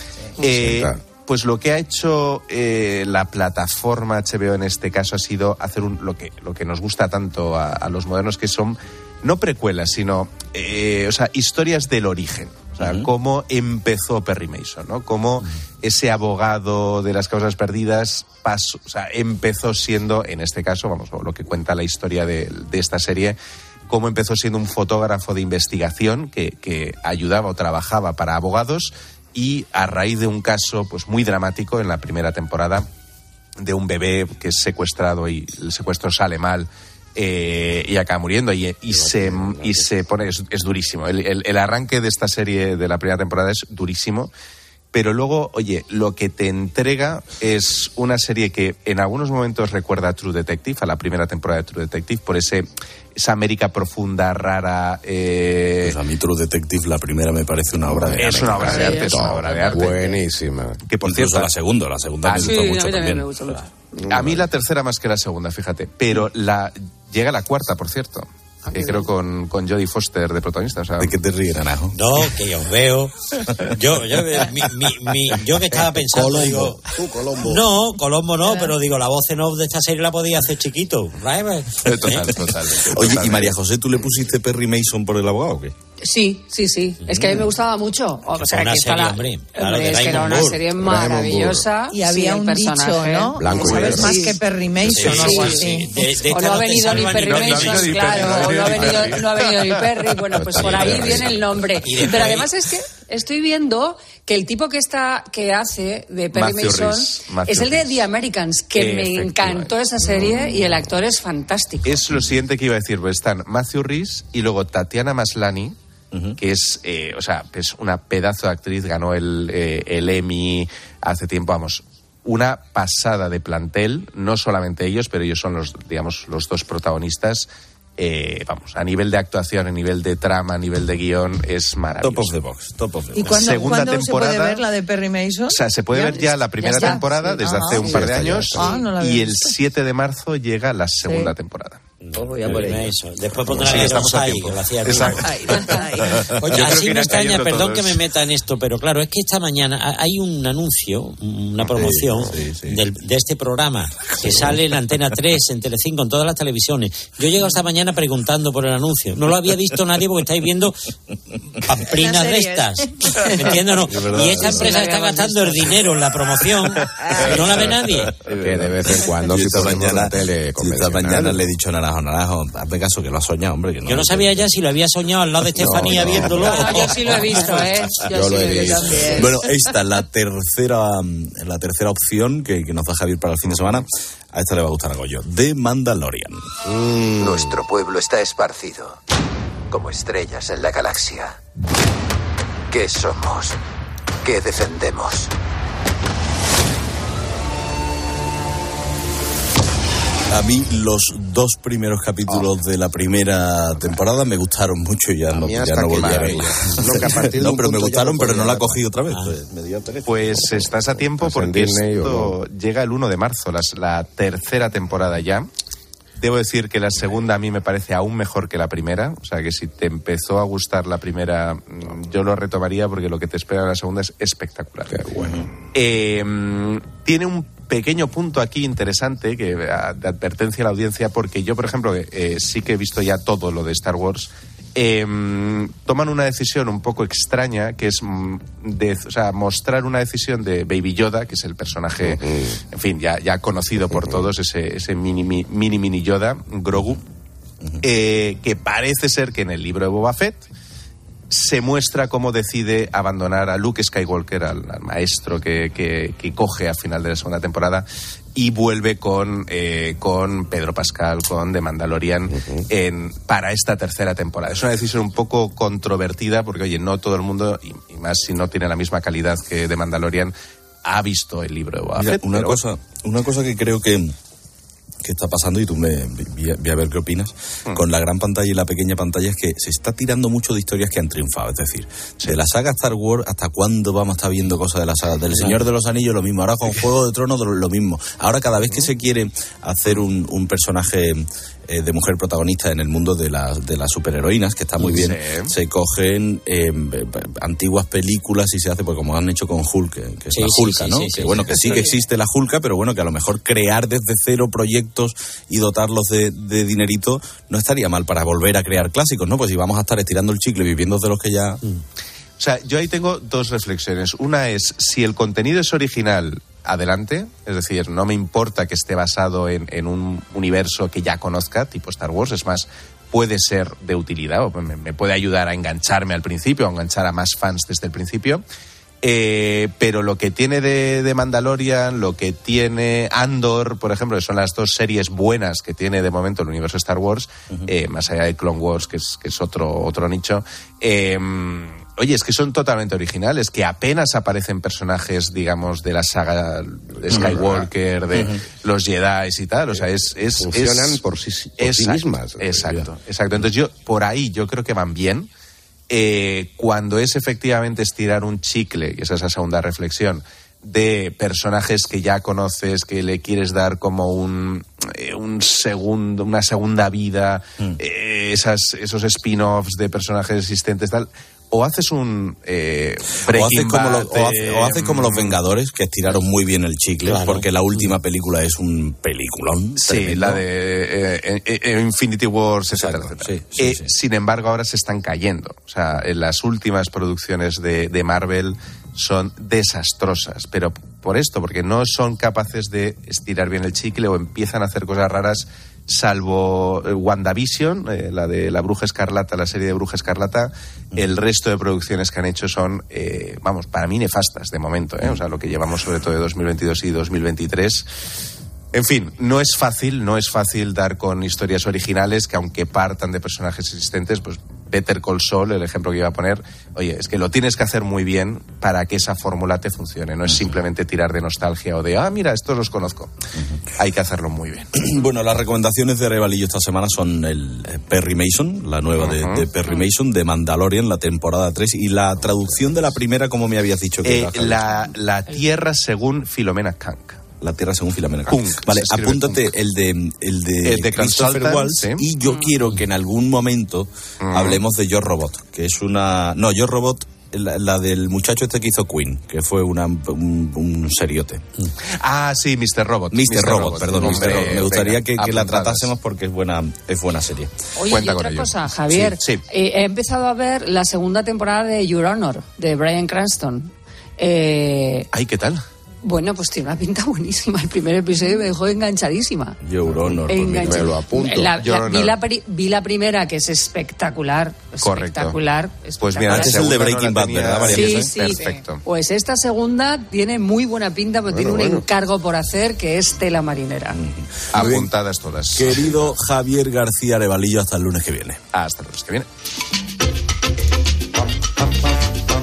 Eh, 60. Pues lo que ha hecho eh, la plataforma HBO en este caso ha sido hacer un, lo, que, lo que nos gusta tanto a, a los modernos, que son no precuelas, sino eh, o sea, historias del origen. O sea, cómo empezó Perry Mason, ¿no? Cómo ese abogado de las causas perdidas pasó, o sea, empezó siendo, en este caso, vamos, lo que cuenta la historia de, de esta serie, cómo empezó siendo un fotógrafo de investigación que, que ayudaba o trabajaba para abogados y a raíz de un caso pues muy dramático en la primera temporada de un bebé que es secuestrado y el secuestro sale mal eh, y acaba muriendo. Y, y se, y se pone, es, es durísimo. El, el- el arranque de esta serie de la primera temporada es durísimo, pero luego, oye, lo que te entrega es una serie que en algunos momentos recuerda a True Detective, a la primera temporada de True Detective, por ese esa América profunda, rara. eh, Pues a mí True Detective, la primera me parece una obra de es arte. una obra de arte, es una obra de arte. Buenísima. Que por Incluso cierto, la segunda, la segunda Ah, me sí, gustó a mí mucho también también. me gustó mucho. A mí la tercera más que la segunda, fíjate. Pero la llega la cuarta, por cierto. Eh, creo con, con Jodie Foster de protagonista. O sea, ¿De qué te ríes, Naranjo? No, que os veo. Yo, yo, mi, mi- mi- yo que estaba pensando, digo. Tú, Colombo. No, Colombo no, pero digo, la voz en off de esta serie la podía hacer chiquito. ¿right? Total, total. Oye, ¿y María José, tú le pusiste Perry Mason por el abogado o qué? Sí, sí, sí. Es que a mí me gustaba mucho. O sea, una que está serie, la- hombre. Claro, es que era una Burr. serie maravillosa. Y había Sí, un personaje. dicho, ¿no? Blanco y ¿Sabes más Sí. que Perry Mason Sí, o algo sí, así? sí. De- de O esta no ha venido ni Perry. Mason, claro, o no ha ni venido, Perry. no ha venido ni Perry, bueno, pues por ahí viene el nombre. Pero además es que estoy viendo que el tipo que está que hace de Perry Matthew Mason Matthew es el de. The Americans, que me encantó esa serie y el actor es fantástico. es lo siguiente que iba a decir. Pues están Matthew Rhys y luego Tatiana Que es, eh, o sea, es una pedazo de actriz, ganó el, eh, el Emmy hace tiempo, vamos. Una pasada de plantel, no solamente ellos, pero ellos son los, digamos, los dos protagonistas. Eh, vamos, a nivel de actuación, a nivel de trama, a nivel de guion, es maravilloso. Top of the box, top of the ¿Y box. cuándo, Segunda cuándo se puede temporada- ver la de Perry Mason? O sea, se puede ¿Ya? ver ya la primera temporada Sí. desde Ah, hace un sí, par de ya, años Ah, no y el visto. 7 de marzo llega la segunda temporada. Pues voy a por ello. Después pondrá Sí, estamos a tiempo. Oye, así me extraña, perdón todos. que me meta en esto, pero claro, es que esta mañana ha- hay un anuncio, una promoción del- de este programa que sale en Antena 3, en Telecinco, en todas las televisiones. Yo llego esta mañana preguntando por el anuncio. No lo había visto nadie porque estáis viendo pamplinas de estas. ¿Me entiendes no? Y esta es empresa está gastando el dinero en la promoción y no la ve nadie. Que de vez en cuando si esta mañana, tele esta mañana le he dicho a Naranjo, Naranjo, hazme caso que lo has soñado, hombre. Que no, Yo no sabía ya si lo había soñado al lado de Estefanía no. viéndolo. Ah, yo sí lo he visto, ¿eh? Yo, Yo sí lo he visto. visto. Bueno, esta, la tercera, mm, la tercera opción que, que nos da Javier para el fin de semana. A esta le va a gustar a Goyo. De Mandalorian. Nuestro pueblo está esparcido, como estrellas en la galaxia. ¿Qué somos? ¿Qué defendemos? A mí los dos primeros capítulos de la primera temporada me gustaron mucho y ya no, ya no volví a ver. maravilla. No, pero me gustaron, no pero no la cogí otra vez. Pues, dio pereza. Pues estás a tiempo Pues porque esto llega el 1 de marzo, las- la tercera temporada ya. Debo decir que la segunda a mí me parece aún mejor que la primera. O sea que si te empezó a gustar la primera, mm, yo lo retomaría porque lo que te espera en la segunda es espectacular. bueno. Eh, tiene un pequeño punto aquí interesante que a- de advertencia a la audiencia porque yo, por ejemplo, eh, sí que he visto ya todo lo de Star Wars. eh, toman una decisión un poco extraña que es mm, de, o sea, mostrar una decisión de Baby Yoda, que es el personaje, en fin, ya, ya conocido por todos, ese, ese mini, mi- mini mini Yoda, Grogu, eh, que parece ser que en el libro de Boba Fett se muestra cómo decide abandonar a Luke Skywalker, al, al maestro que, que- que coge a final de la segunda temporada, y vuelve con, eh, con Pedro Pascal, con The Mandalorian, en, para esta tercera temporada. Es una decisión un poco controvertida, porque, oye, no todo el mundo, y, y más si no tiene la misma calidad que The Mandalorian, ha visto el libro de Boba Mira, Fett, una pero- cosa, una cosa que creo que, que está pasando, y tú me vi, a- ver qué opinas, Hmm. con la gran pantalla y la pequeña pantalla, es que se está tirando mucho de historias que han triunfado. Es decir, de la saga Star Wars, ¿hasta cuándo vamos a estar viendo cosas de la saga? Del Señor de los Anillos, lo mismo. Ahora con Juego de Tronos, lo mismo. Ahora, cada vez que se quiere hacer un, un personaje eh, de mujer protagonista en el mundo de las, de las superheroínas, que está muy bien, Sí. se cogen eh, antiguas películas y se hace, pues como han hecho con Hulk, que, es Sí, la sí, Hulka, sí, ¿no? sí, que sí, bueno, sí. que sí que existe la Hulka, pero bueno, que a lo mejor crear desde cero proyectos y dotarlos de, de dinerito no estaría mal para volver a crear clásicos, ¿no? Pues si vamos a estar estirando el chicle viviendo de los que ya... O sea, yo ahí tengo dos reflexiones. Una es, si el contenido es original, adelante. Es decir, no me importa que esté basado en, en un universo que ya conozca, tipo Star Wars. Es más, puede ser de utilidad o me, me puede ayudar a engancharme al principio, a enganchar a más fans desde el principio. Eh, pero lo que tiene de, de Mandalorian, lo que tiene Andor, por ejemplo, que son las dos series buenas que tiene de momento el universo Star Wars, eh, más allá de Clone Wars, que es, que es otro, otro nicho. eh, Oye, es que son totalmente originales, que apenas aparecen personajes, digamos, de la saga de Skywalker, de los Jedi y tal. O sea, es. es Funcionan es- por sí- por sí Exacto, mismas. Exacto, exacto. Entonces, yo, por ahí, yo creo que van bien. Eh, cuando es efectivamente estirar un chicle, y esa es la segunda reflexión, de personajes que ya conoces, que le quieres dar como un, eh, un segundo, una segunda vida, eh, esas, esos spin-offs de personajes existentes, tal. O haces un eh, O haces, como los, o hace- o haces como los mm, Vengadores, que estiraron muy bien el chicle, Claro. porque la última película es un peliculón. Sí, tremendo. la de eh, eh, eh, Infinity Wars, etcétera, etcétera. Eh, Sin embargo, ahora se están cayendo. O sea, en las últimas producciones de, de Marvel son desastrosas. Pero por esto, porque no son capaces de estirar bien el chicle o empiezan a hacer cosas raras, salvo eh, WandaVision, eh, la de la Bruja Escarlata, la serie de Bruja Escarlata. El resto de producciones que han hecho son, eh, vamos, para mí nefastas de momento. ¿eh? O sea, lo que llevamos sobre todo de 2022 y 2023. En fin, no es fácil, no es fácil dar con historias originales que aunque partan de personajes existentes, pues Better Call Saul, el ejemplo que iba a poner, oye, es que lo tienes que hacer muy bien para que esa fórmula te funcione, no es simplemente tirar de nostalgia o de, ah, mira, estos los conozco. Hay que hacerlo muy bien. Bueno, las recomendaciones de Revalillo esta semana son el eh, Perry Mason, la nueva de, Perry Mason, de Mandalorian, la temporada 3, y la traducción de la primera, como me habías dicho que Eh, era, la, la Tierra según Filomena Kank. La Tierra según Filomena Kunk, Vale, apúntate el de, el de, El de Christopher Consultant, Waltz sí. y yo quiero que en algún momento hablemos de Yo Robot, que es una... No, Yo Robot, la, la del muchacho este que hizo Queen, que fue una, un, un seriote. Ah, sí, Mr. Robot. Mr. Robot, perdón, Hombre, Mr. Robot. Me gustaría venga, que, que la tratásemos porque es buena, es buena serie. Oye, Cuenta y con otra ello. cosa, Javier. Sí, sí. Eh, he empezado a ver la segunda temporada de Your Honor, de Brian Cranston. Eh, Ay, ¿qué tal? Bueno, pues tiene una pinta buenísima. El primer episodio me dejó enganchadísima. Pues mira, Engancha- me lo apunto. La- la- Your vi, la, pri- vi la primera, que es espectacular. Correcto. Espectacular. Pues mira, espectacular. Este es el de Breaking Bad, ¿verdad, María Sí, José? sí. Perfecto. Pues esta segunda tiene muy buena pinta, porque Bueno, tiene un bueno. encargo por hacer que es tela marinera. Apuntadas todas. Querido Javier García Arevalillo, hasta el lunes que viene. Hasta el lunes que viene.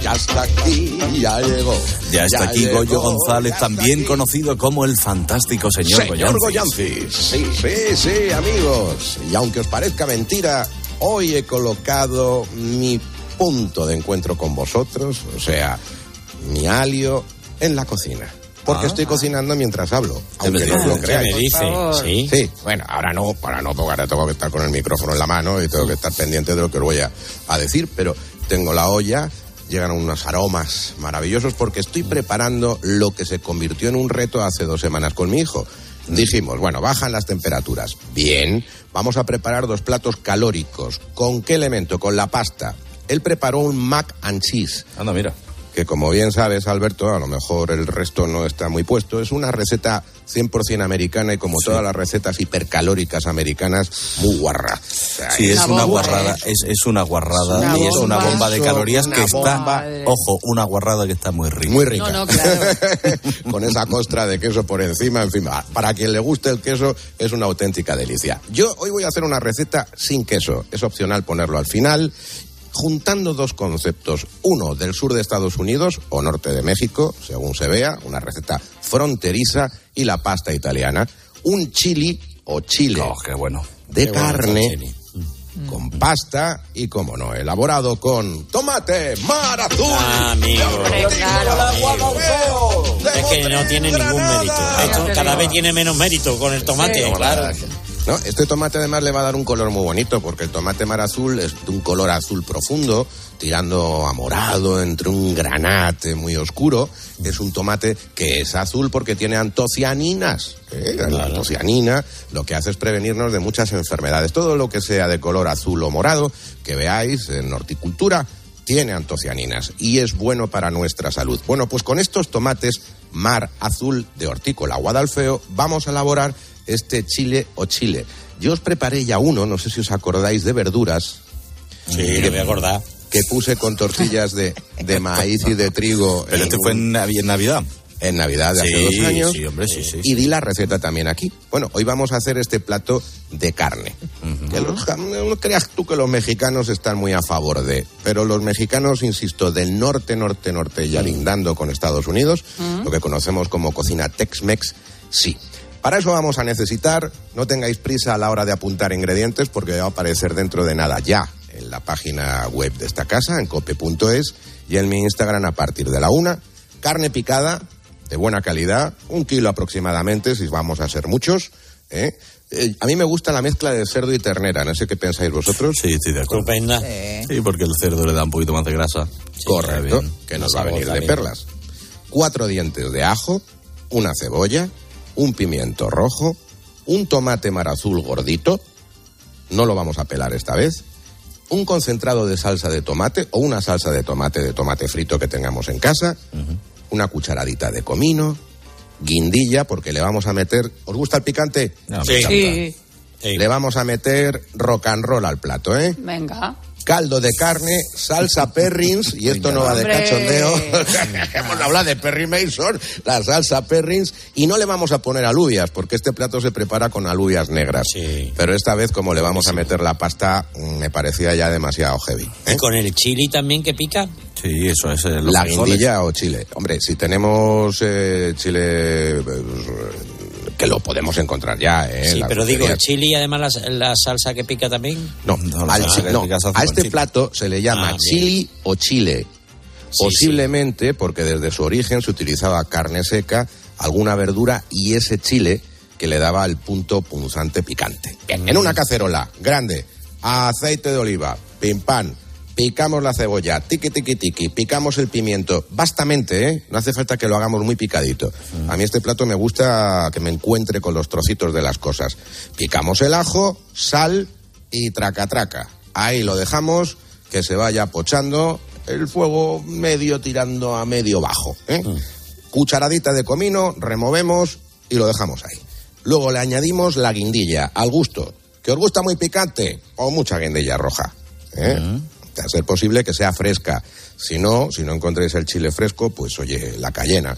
Ya está aquí, ya llegó. Ya está aquí llegó, Goyo González, también aquí. conocido como el fantástico señor, Señor Goyancis. Goyancis. Sí, sí, sí, amigos. Y aunque os parezca mentira, hoy he colocado mi punto de encuentro con vosotros, o sea, mi alio, en la cocina. porque Ah. estoy cocinando mientras hablo. Aunque no lo ¿Qué creáis. me dice? Sí. Sí, bueno, ahora no, para no, porque ahora tengo que estar con el micrófono en la mano y tengo que estar pendiente de lo que os voy a, a decir, pero tengo la olla, llegan unos aromas maravillosos porque estoy preparando lo que se convirtió en un reto hace dos semanas con mi hijo. Dijimos, bueno, bajan las temperaturas. Bien, vamos a preparar dos platos calóricos. ¿Con qué elemento? Con la pasta. Él preparó un mac and cheese. Anda, mira. Que como bien sabes, Alberto, a lo mejor el resto no está muy puesto. Es una receta 100% americana y como todas las recetas hipercalóricas americanas, muy guarra. O sea, Sí, es una guarrada, es, es una guarrada Una y es una bomba. de calorías que está, ojo, una guarrada que está muy rica. Muy rica. Con esa costra de queso por encima, en fin, para quien le guste el queso es una auténtica delicia. Yo hoy voy a hacer una receta sin queso, es opcional ponerlo al final, juntando dos conceptos, uno del sur de Estados Unidos o norte de México, según se vea, una receta fronteriza y la pasta italiana, un chili o chile qué bueno. de Qué bueno carne el chili. con pasta y, como no, elaborado con tomate, mar azul. Ah, amigo. Es que no tiene ningún mérito. Esto cada vez tiene menos mérito con el tomate, Sí. claro. No, este tomate además le va a dar un color muy bonito porque el tomate mar azul es de un color azul profundo, tirando a morado entre un granate muy oscuro. Es un tomate que es azul porque tiene antocianinas. ¿eh? La antocianina lo que hace es prevenirnos de muchas enfermedades. Todo lo que sea de color azul o morado que veáis en horticultura tiene antocianinas y es bueno para nuestra salud. Bueno, pues con estos tomates mar azul de hortícola Guadalfeo vamos a elaborar este chile o chile. Yo os preparé ya uno, no sé si os acordáis, de verduras. Sí, me voy a acordar. Que puse con tortillas de, de maíz y de trigo. Pero este fue en, Navi- en Navidad. En Navidad de hace dos años. sí, hombre, sí, sí. Y di la receta también aquí. Bueno, hoy vamos a hacer este plato de carne. Que los no creas tú que los mexicanos están muy a favor de. Pero los mexicanos, insisto, del norte, norte, norte y alindando con Estados Unidos, lo que conocemos como cocina Tex-Mex, sí. Para eso vamos a necesitar, no tengáis prisa a la hora de apuntar ingredientes porque va a aparecer dentro de nada ya en la página web de esta casa, en cope.es, y en mi Instagram a partir de la una. Carne picada, de buena calidad, un kilo aproximadamente, si vamos a ser muchos. ¿eh? Eh, a mí me gusta la mezcla de cerdo y ternera, no sé qué pensáis vosotros. Sí, estoy de acuerdo. Estupenda. Sí, porque el cerdo le da un poquito más de grasa. Correcto, bien. que nos va a venir de perlas. Cuatro dientes de ajo, una cebolla, un pimiento rojo, un tomate mar azul gordito, no lo vamos a pelar esta vez, un concentrado de salsa de tomate o una salsa de tomate de tomate frito que tengamos en casa, una cucharadita de comino, guindilla, porque le vamos a meter. ¿Os gusta el picante? No, Sí. Sí. Le vamos a meter rock and roll al plato, ¿eh? Venga. Caldo de carne, salsa perrins, y esto no va de cachondeo. Hemos hablado de Perry Mason, la salsa perrins, y no le vamos a poner alubias, porque este plato se prepara con alubias negras. Pero esta vez, como le vamos a meter la pasta, mm, me parecía ya demasiado heavy. ¿eh? ¿Y con el chili también que pica? Sí, eso es. eh, los La guindilla o chile. Hombre, si tenemos eh, chile, eh, que lo podemos encontrar ya, ¿eh? Sí, pero digo, el chili y además la, la salsa que pica también. No, al- no, hace a este chile. plato se le llama Ah, bien. chili o chile. Sí, Posiblemente porque desde su origen se utilizaba carne seca, alguna verdura y ese chile que le daba el punto punzante picante. Bien, en una cacerola grande, aceite de oliva, pim pam, picamos la cebolla, tiqui tiqui tiqui, picamos el pimiento, bastamente, ¿eh? No hace falta que lo hagamos muy picadito. A mí este plato me gusta que me encuentre con los trocitos de las cosas. Picamos el ajo, sal y traca traca. Ahí lo dejamos que se vaya pochando, el fuego medio tirando a medio bajo. ¿eh? Cucharadita de comino, removemos y lo dejamos ahí. Luego le añadimos la guindilla, al gusto. ¿Que os gusta muy picante? O mucha guindilla roja. ¿eh? A ser posible que sea fresca. Si no, si no encontréis el chile fresco, pues oye, la cayena.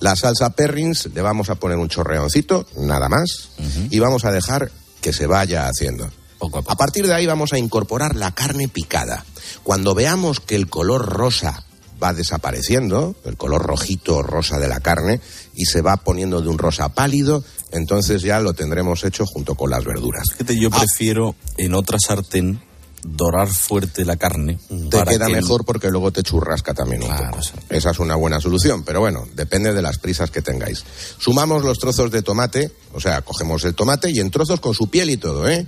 La salsa perrins le vamos a poner un chorreoncito, nada más, y vamos a dejar que se vaya haciendo. a, partir de ahí vamos a incorporar la carne picada. Cuando veamos que el color rosa va desapareciendo, el color rojito rosa de la carne, y se va poniendo de un rosa pálido, entonces ya lo tendremos hecho junto con las verduras. Fíjate, yo prefiero en otra sartén dorar fuerte la carne. Te para queda que- mejor porque luego te churrasca también un poco. Esa es una buena solución, pero bueno, depende de las prisas que tengáis. Sumamos los trozos de tomate, o sea, cogemos el tomate y en trozos con su piel y todo, ¿eh?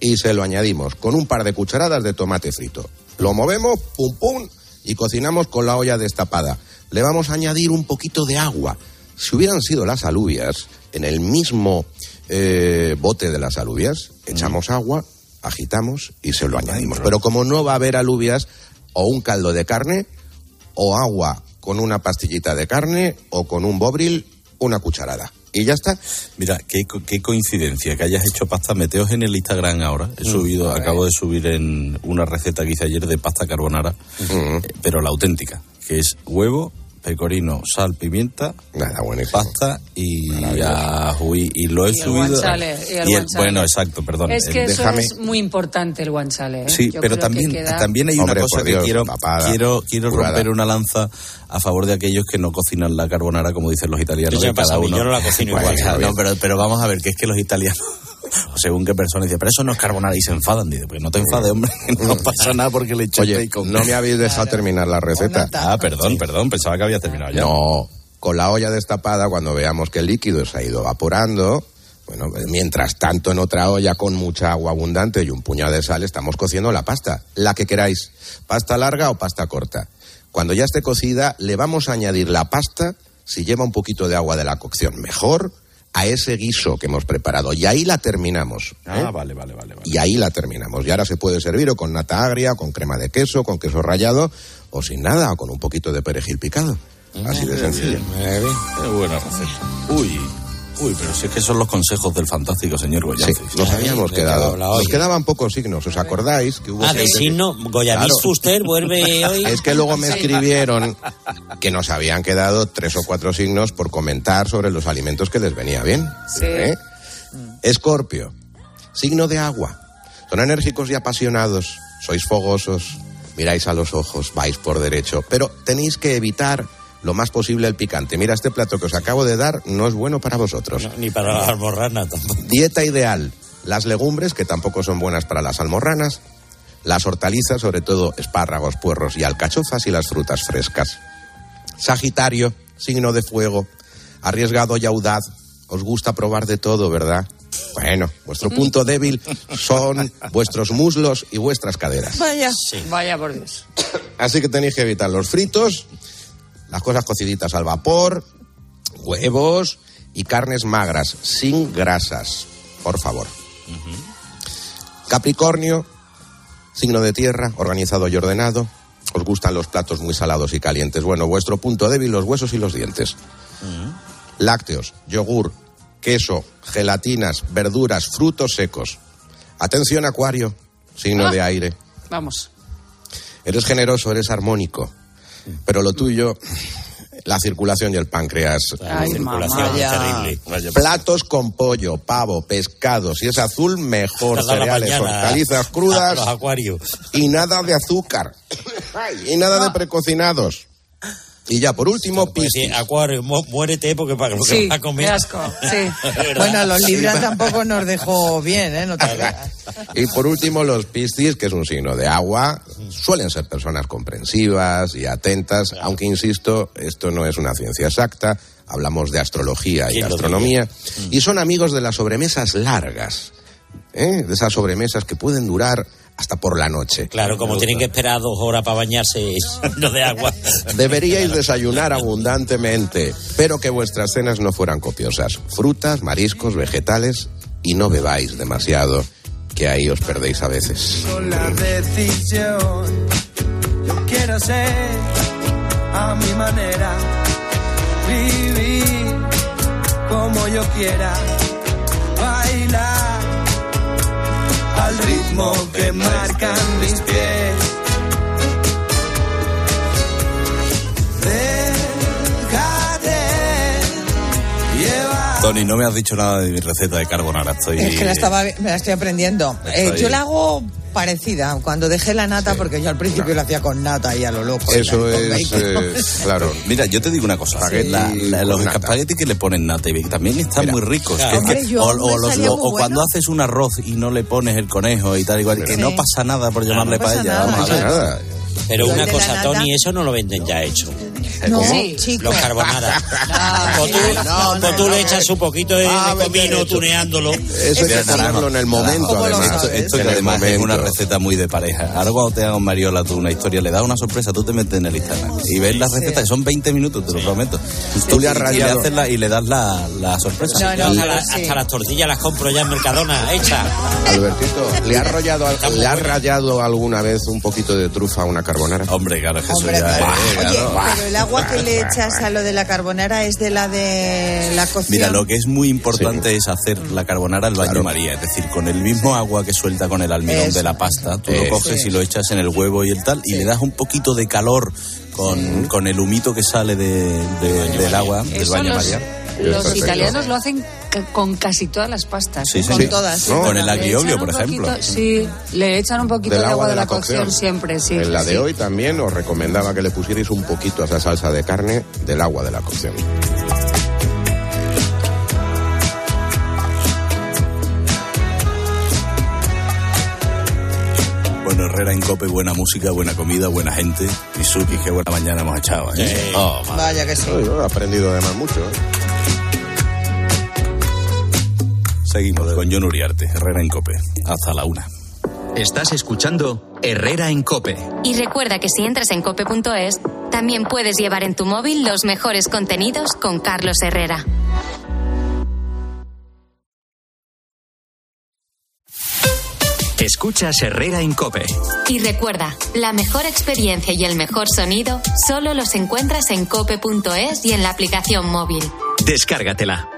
Y se lo añadimos con un par de cucharadas de tomate frito. Lo movemos, pum pum, y cocinamos con la olla destapada. Le vamos a añadir un poquito de agua. Si hubieran sido las alubias, en el mismo eh, bote de las alubias, echamos agua, agitamos y se lo añadimos. Pero como no va a haber alubias, o un caldo de carne, o agua con una pastillita de carne, o con un bobril, una cucharada. Y ya está. Mira, qué, qué coincidencia que hayas hecho pasta. Meteos en el Instagram ahora. He subido, acabo de subir en una receta que hice ayer de pasta carbonara, eh, pero la auténtica, que es huevo, pecorino, sal, pimienta, pasta y ajú. Y, y lo he Y el subido. guanciale, y el guanciale. bueno, exacto, perdón. Es que Eh, eso déjame- es muy importante el guanciale. ¿eh? Sí, Yo pero creo que también, queda- también hay una Hombre, cosa por que quiero, papada, quiero, quiero curada. romper una lanza a favor de aquellos que no cocinan la carbonara, como dicen los italianos. Eso que me pasa cada a mí, uno- yo no la cocino Bueno, igual. no, pero, pero vamos a ver, que es que los italianos, según qué persona dice, pero eso no es carbonara, y se enfadan. Dice, pues no te enfades, hombre, no pasa nada porque le eché Oye, bacon. no me habéis dejado terminar la receta. Ah, perdón, perdón, pensaba que había terminado ya. No, con la olla destapada, cuando veamos que el líquido se ha ido evaporando, bueno, mientras tanto en otra olla con mucha agua abundante y un puñado de sal estamos cociendo la pasta, la que queráis, pasta larga o pasta corta. Cuando ya esté cocida, le vamos a añadir la pasta, si lleva un poquito de agua de la cocción, mejor, a ese guiso que hemos preparado. Y ahí la terminamos. ¿eh? Ah, vale, vale, vale. vale. Y ahí la terminamos. Y ahora se puede servir o con nata agria, o con crema de queso, con queso rallado, o sin nada, o con un poquito de perejil picado. Así de sencillo. Qué buena receta. Uy, uy, pero si es que son los consejos del fantástico señor Sí, Goyaces. nos habíamos ¿de qué quedado. Nos quedaban pocos signos. ¿Os acordáis que hubo Ah, de signo, Goyavis Claro. Fuster vuelve hoy. Es que luego me Sí. escribieron que nos habían quedado tres o cuatro signos por comentar sobre los alimentos que les venía bien. Sí. ¿Eh? Escorpio, signo de agua. Son enérgicos y apasionados. Sois fogosos, miráis a los ojos, vais por derecho. Pero tenéis que evitar lo más posible el picante. Mira, este plato que os acabo de dar no es bueno para vosotros. Ni para la almorrana tampoco. Dieta ideal. Las legumbres, que tampoco son buenas para las almorranas. Las hortalizas, sobre todo espárragos, puerros y alcachofas. Y las frutas frescas. Sagitario, signo de fuego. Arriesgado y audaz. Os gusta probar de todo, ¿verdad? Bueno, vuestro punto débil son vuestros muslos y vuestras caderas. Vaya. Vaya por Dios. Así que tenéis que evitar los fritos, las cosas cociditas al vapor, huevos y carnes magras, sin grasas, por favor. Capricornio, signo de tierra, organizado y ordenado. Os gustan los platos muy salados y calientes. Bueno, vuestro punto débil, los huesos y los dientes. Lácteos, yogur, queso, gelatinas, verduras, frutos secos. Atención, Acuario, signo Ah. de aire. Vamos. Eres generoso, eres armónico, pero lo tuyo, la circulación y el páncreas. Ay, circulación mamá, terrible. Platos con pollo, pavo, pescado, si es azul, mejor. Hasta Cereales, mañana. hortalizas A crudas los acuarios. y nada de azúcar. Ay, y nada de precocinados. Y ya, por último, Pues sí, piscis. acuario, mu- muérete porque para porque Sí, vas a comer. qué asco. Sí. Bueno, los Libra tampoco nos dejó bien, ¿eh? No te creas. Y por último, los piscis, que es un signo de agua, suelen ser personas comprensivas y atentas, aunque insisto, esto no es una ciencia exacta, hablamos de astrología y ¿Quién lo astronomía, y son amigos de las sobremesas largas, ¿eh? de esas sobremesas que pueden durar hasta por la noche. Claro, como tienen que esperar dos horas para bañarse no de agua. Deberíais desayunar abundantemente, pero que vuestras cenas no fueran copiosas. Frutas, mariscos, vegetales y no bebáis demasiado, que ahí os perdéis a veces. Con la decisión, yo quiero ser a mi manera, vivir como yo quiera, ritmo que marcan mis pies. Tony, no me has dicho nada de mi receta de carbonara. Estoy... Es que la, estaba, me la estoy aprendiendo. Eh, yo la hago parecida. Cuando dejé la nata, porque yo al principio lo hacía con nata y a lo loco. Eso es, eh, claro. Mira, yo te digo una cosa. La- los nata. espaguetis que le ponen nata y también están Mira, muy ricos. claro. Hombre, yo o, los- o cuando haces un arroz y no le pones el conejo y tal igual, que Sí. no pasa nada por llamarle no pasa paella. nada, Vamos a No pasa ver. nada. Pero una cosa, Tony, eso no lo venden ya hecho. No, Sí. chico. Los carbonadas. No, Pues tú, no, no, pues tú no, le no. echas un poquito de, Ah, de comino tuneándolo. Eso hay que Naranjo, en el momento, ¿Cómo lo además. Esto, esto que además es una momento. receta muy de pareja. Ahora cuando te hagan Mariola tú una historia, le das una sorpresa, tú te metes en el Instagram y ves la receta, que son 20 minutos, te lo prometo. Tú le has Y le das la, la sorpresa. No, no, Hasta, las tortillas las compro ya en Mercadona, hechas. Albertito, ¿le has, rayado, al- ¿le has rayado alguna vez un poquito de trufa a una carbonara? Hombre, claro, es que eso ya claro. es... Oye, claro. pero el agua que le echas a lo de la carbonara es de la de la cocción. Mira, lo que es muy importante es hacer la carbonara al baño Claro. María, es decir, con el mismo agua que suelta con el almidón Eso. de la pasta, tú Eso. lo coges y lo echas en el huevo y el tal, y le das un poquito de calor con, con el humito que sale de- de- del agua, del baño María. Los Perfecto. italianos lo hacen ca- con casi todas las pastas. Sí, sí, Con sí. todas. Con el Le echan aglio un por ejemplo. poquito- sí, le echan un poquito Del de agua de la cocción, siempre, sí. En la sí. de hoy también os recomendaba que le pusierais un poquito a esa salsa de carne del agua de la cocción. Bueno, Herrera en Cope, buena música, buena comida, buena gente. Y Suki, qué buena mañana hemos echado. ¿eh? Sí. Oh. Vaya que sí. Uy, He aprendido además mucho. ¿eh? Seguimos con John Uriarte, Herrera en Cope. Hasta la una. Estás escuchando Herrera en Cope. Y recuerda que si entras en cope.es, también puedes llevar en tu móvil los mejores contenidos con Carlos Herrera. Escuchas Herrera en Cope. Y recuerda, la mejor experiencia y el mejor sonido solo los encuentras en cope.es y en la aplicación móvil. Descárgatela.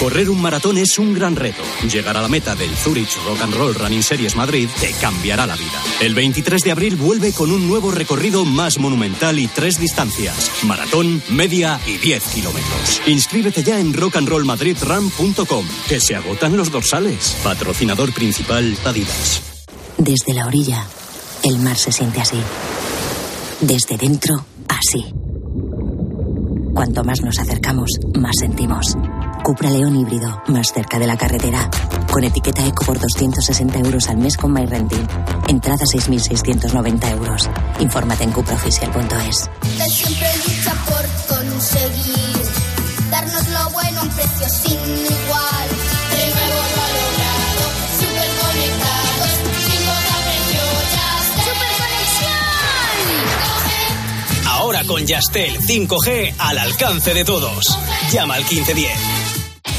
Correr un maratón es un gran reto. Llegar a la meta del Zurich Rock and Roll Running Series Madrid te cambiará la vida. El 23 de abril vuelve con un nuevo recorrido más monumental y tres distancias: maratón, media y 10 kilómetros. Inscríbete ya en rockandrollmadridrun.com, que se agotan los dorsales. Patrocinador principal Adidas. Desde la orilla, el mar se siente así. Desde dentro, así. Cuanto más nos acercamos, más sentimos. Cupra León híbrido, más cerca de la carretera. Con etiqueta eco por 260 euros al mes con MyRenting. Entrada 6.690 euros. Infórmate en cupraoficial.es. siempre lucha por conseguir darnos lo bueno a un precio sin igual. De nuevo lo ha logrado, super conectados, sin moda precio ya ¡Super Ahora con Yastel 5G al alcance de todos. Llama al 1510.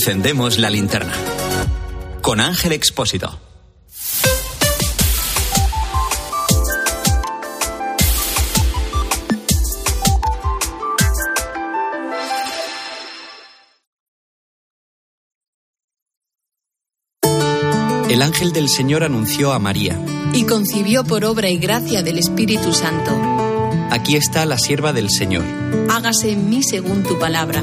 encendemos la linterna. Con Ángel Expósito. El ángel del Señor anunció a María. Y concibió por obra y gracia del Espíritu Santo. Aquí está la sierva del Señor. Hágase en mí según tu palabra.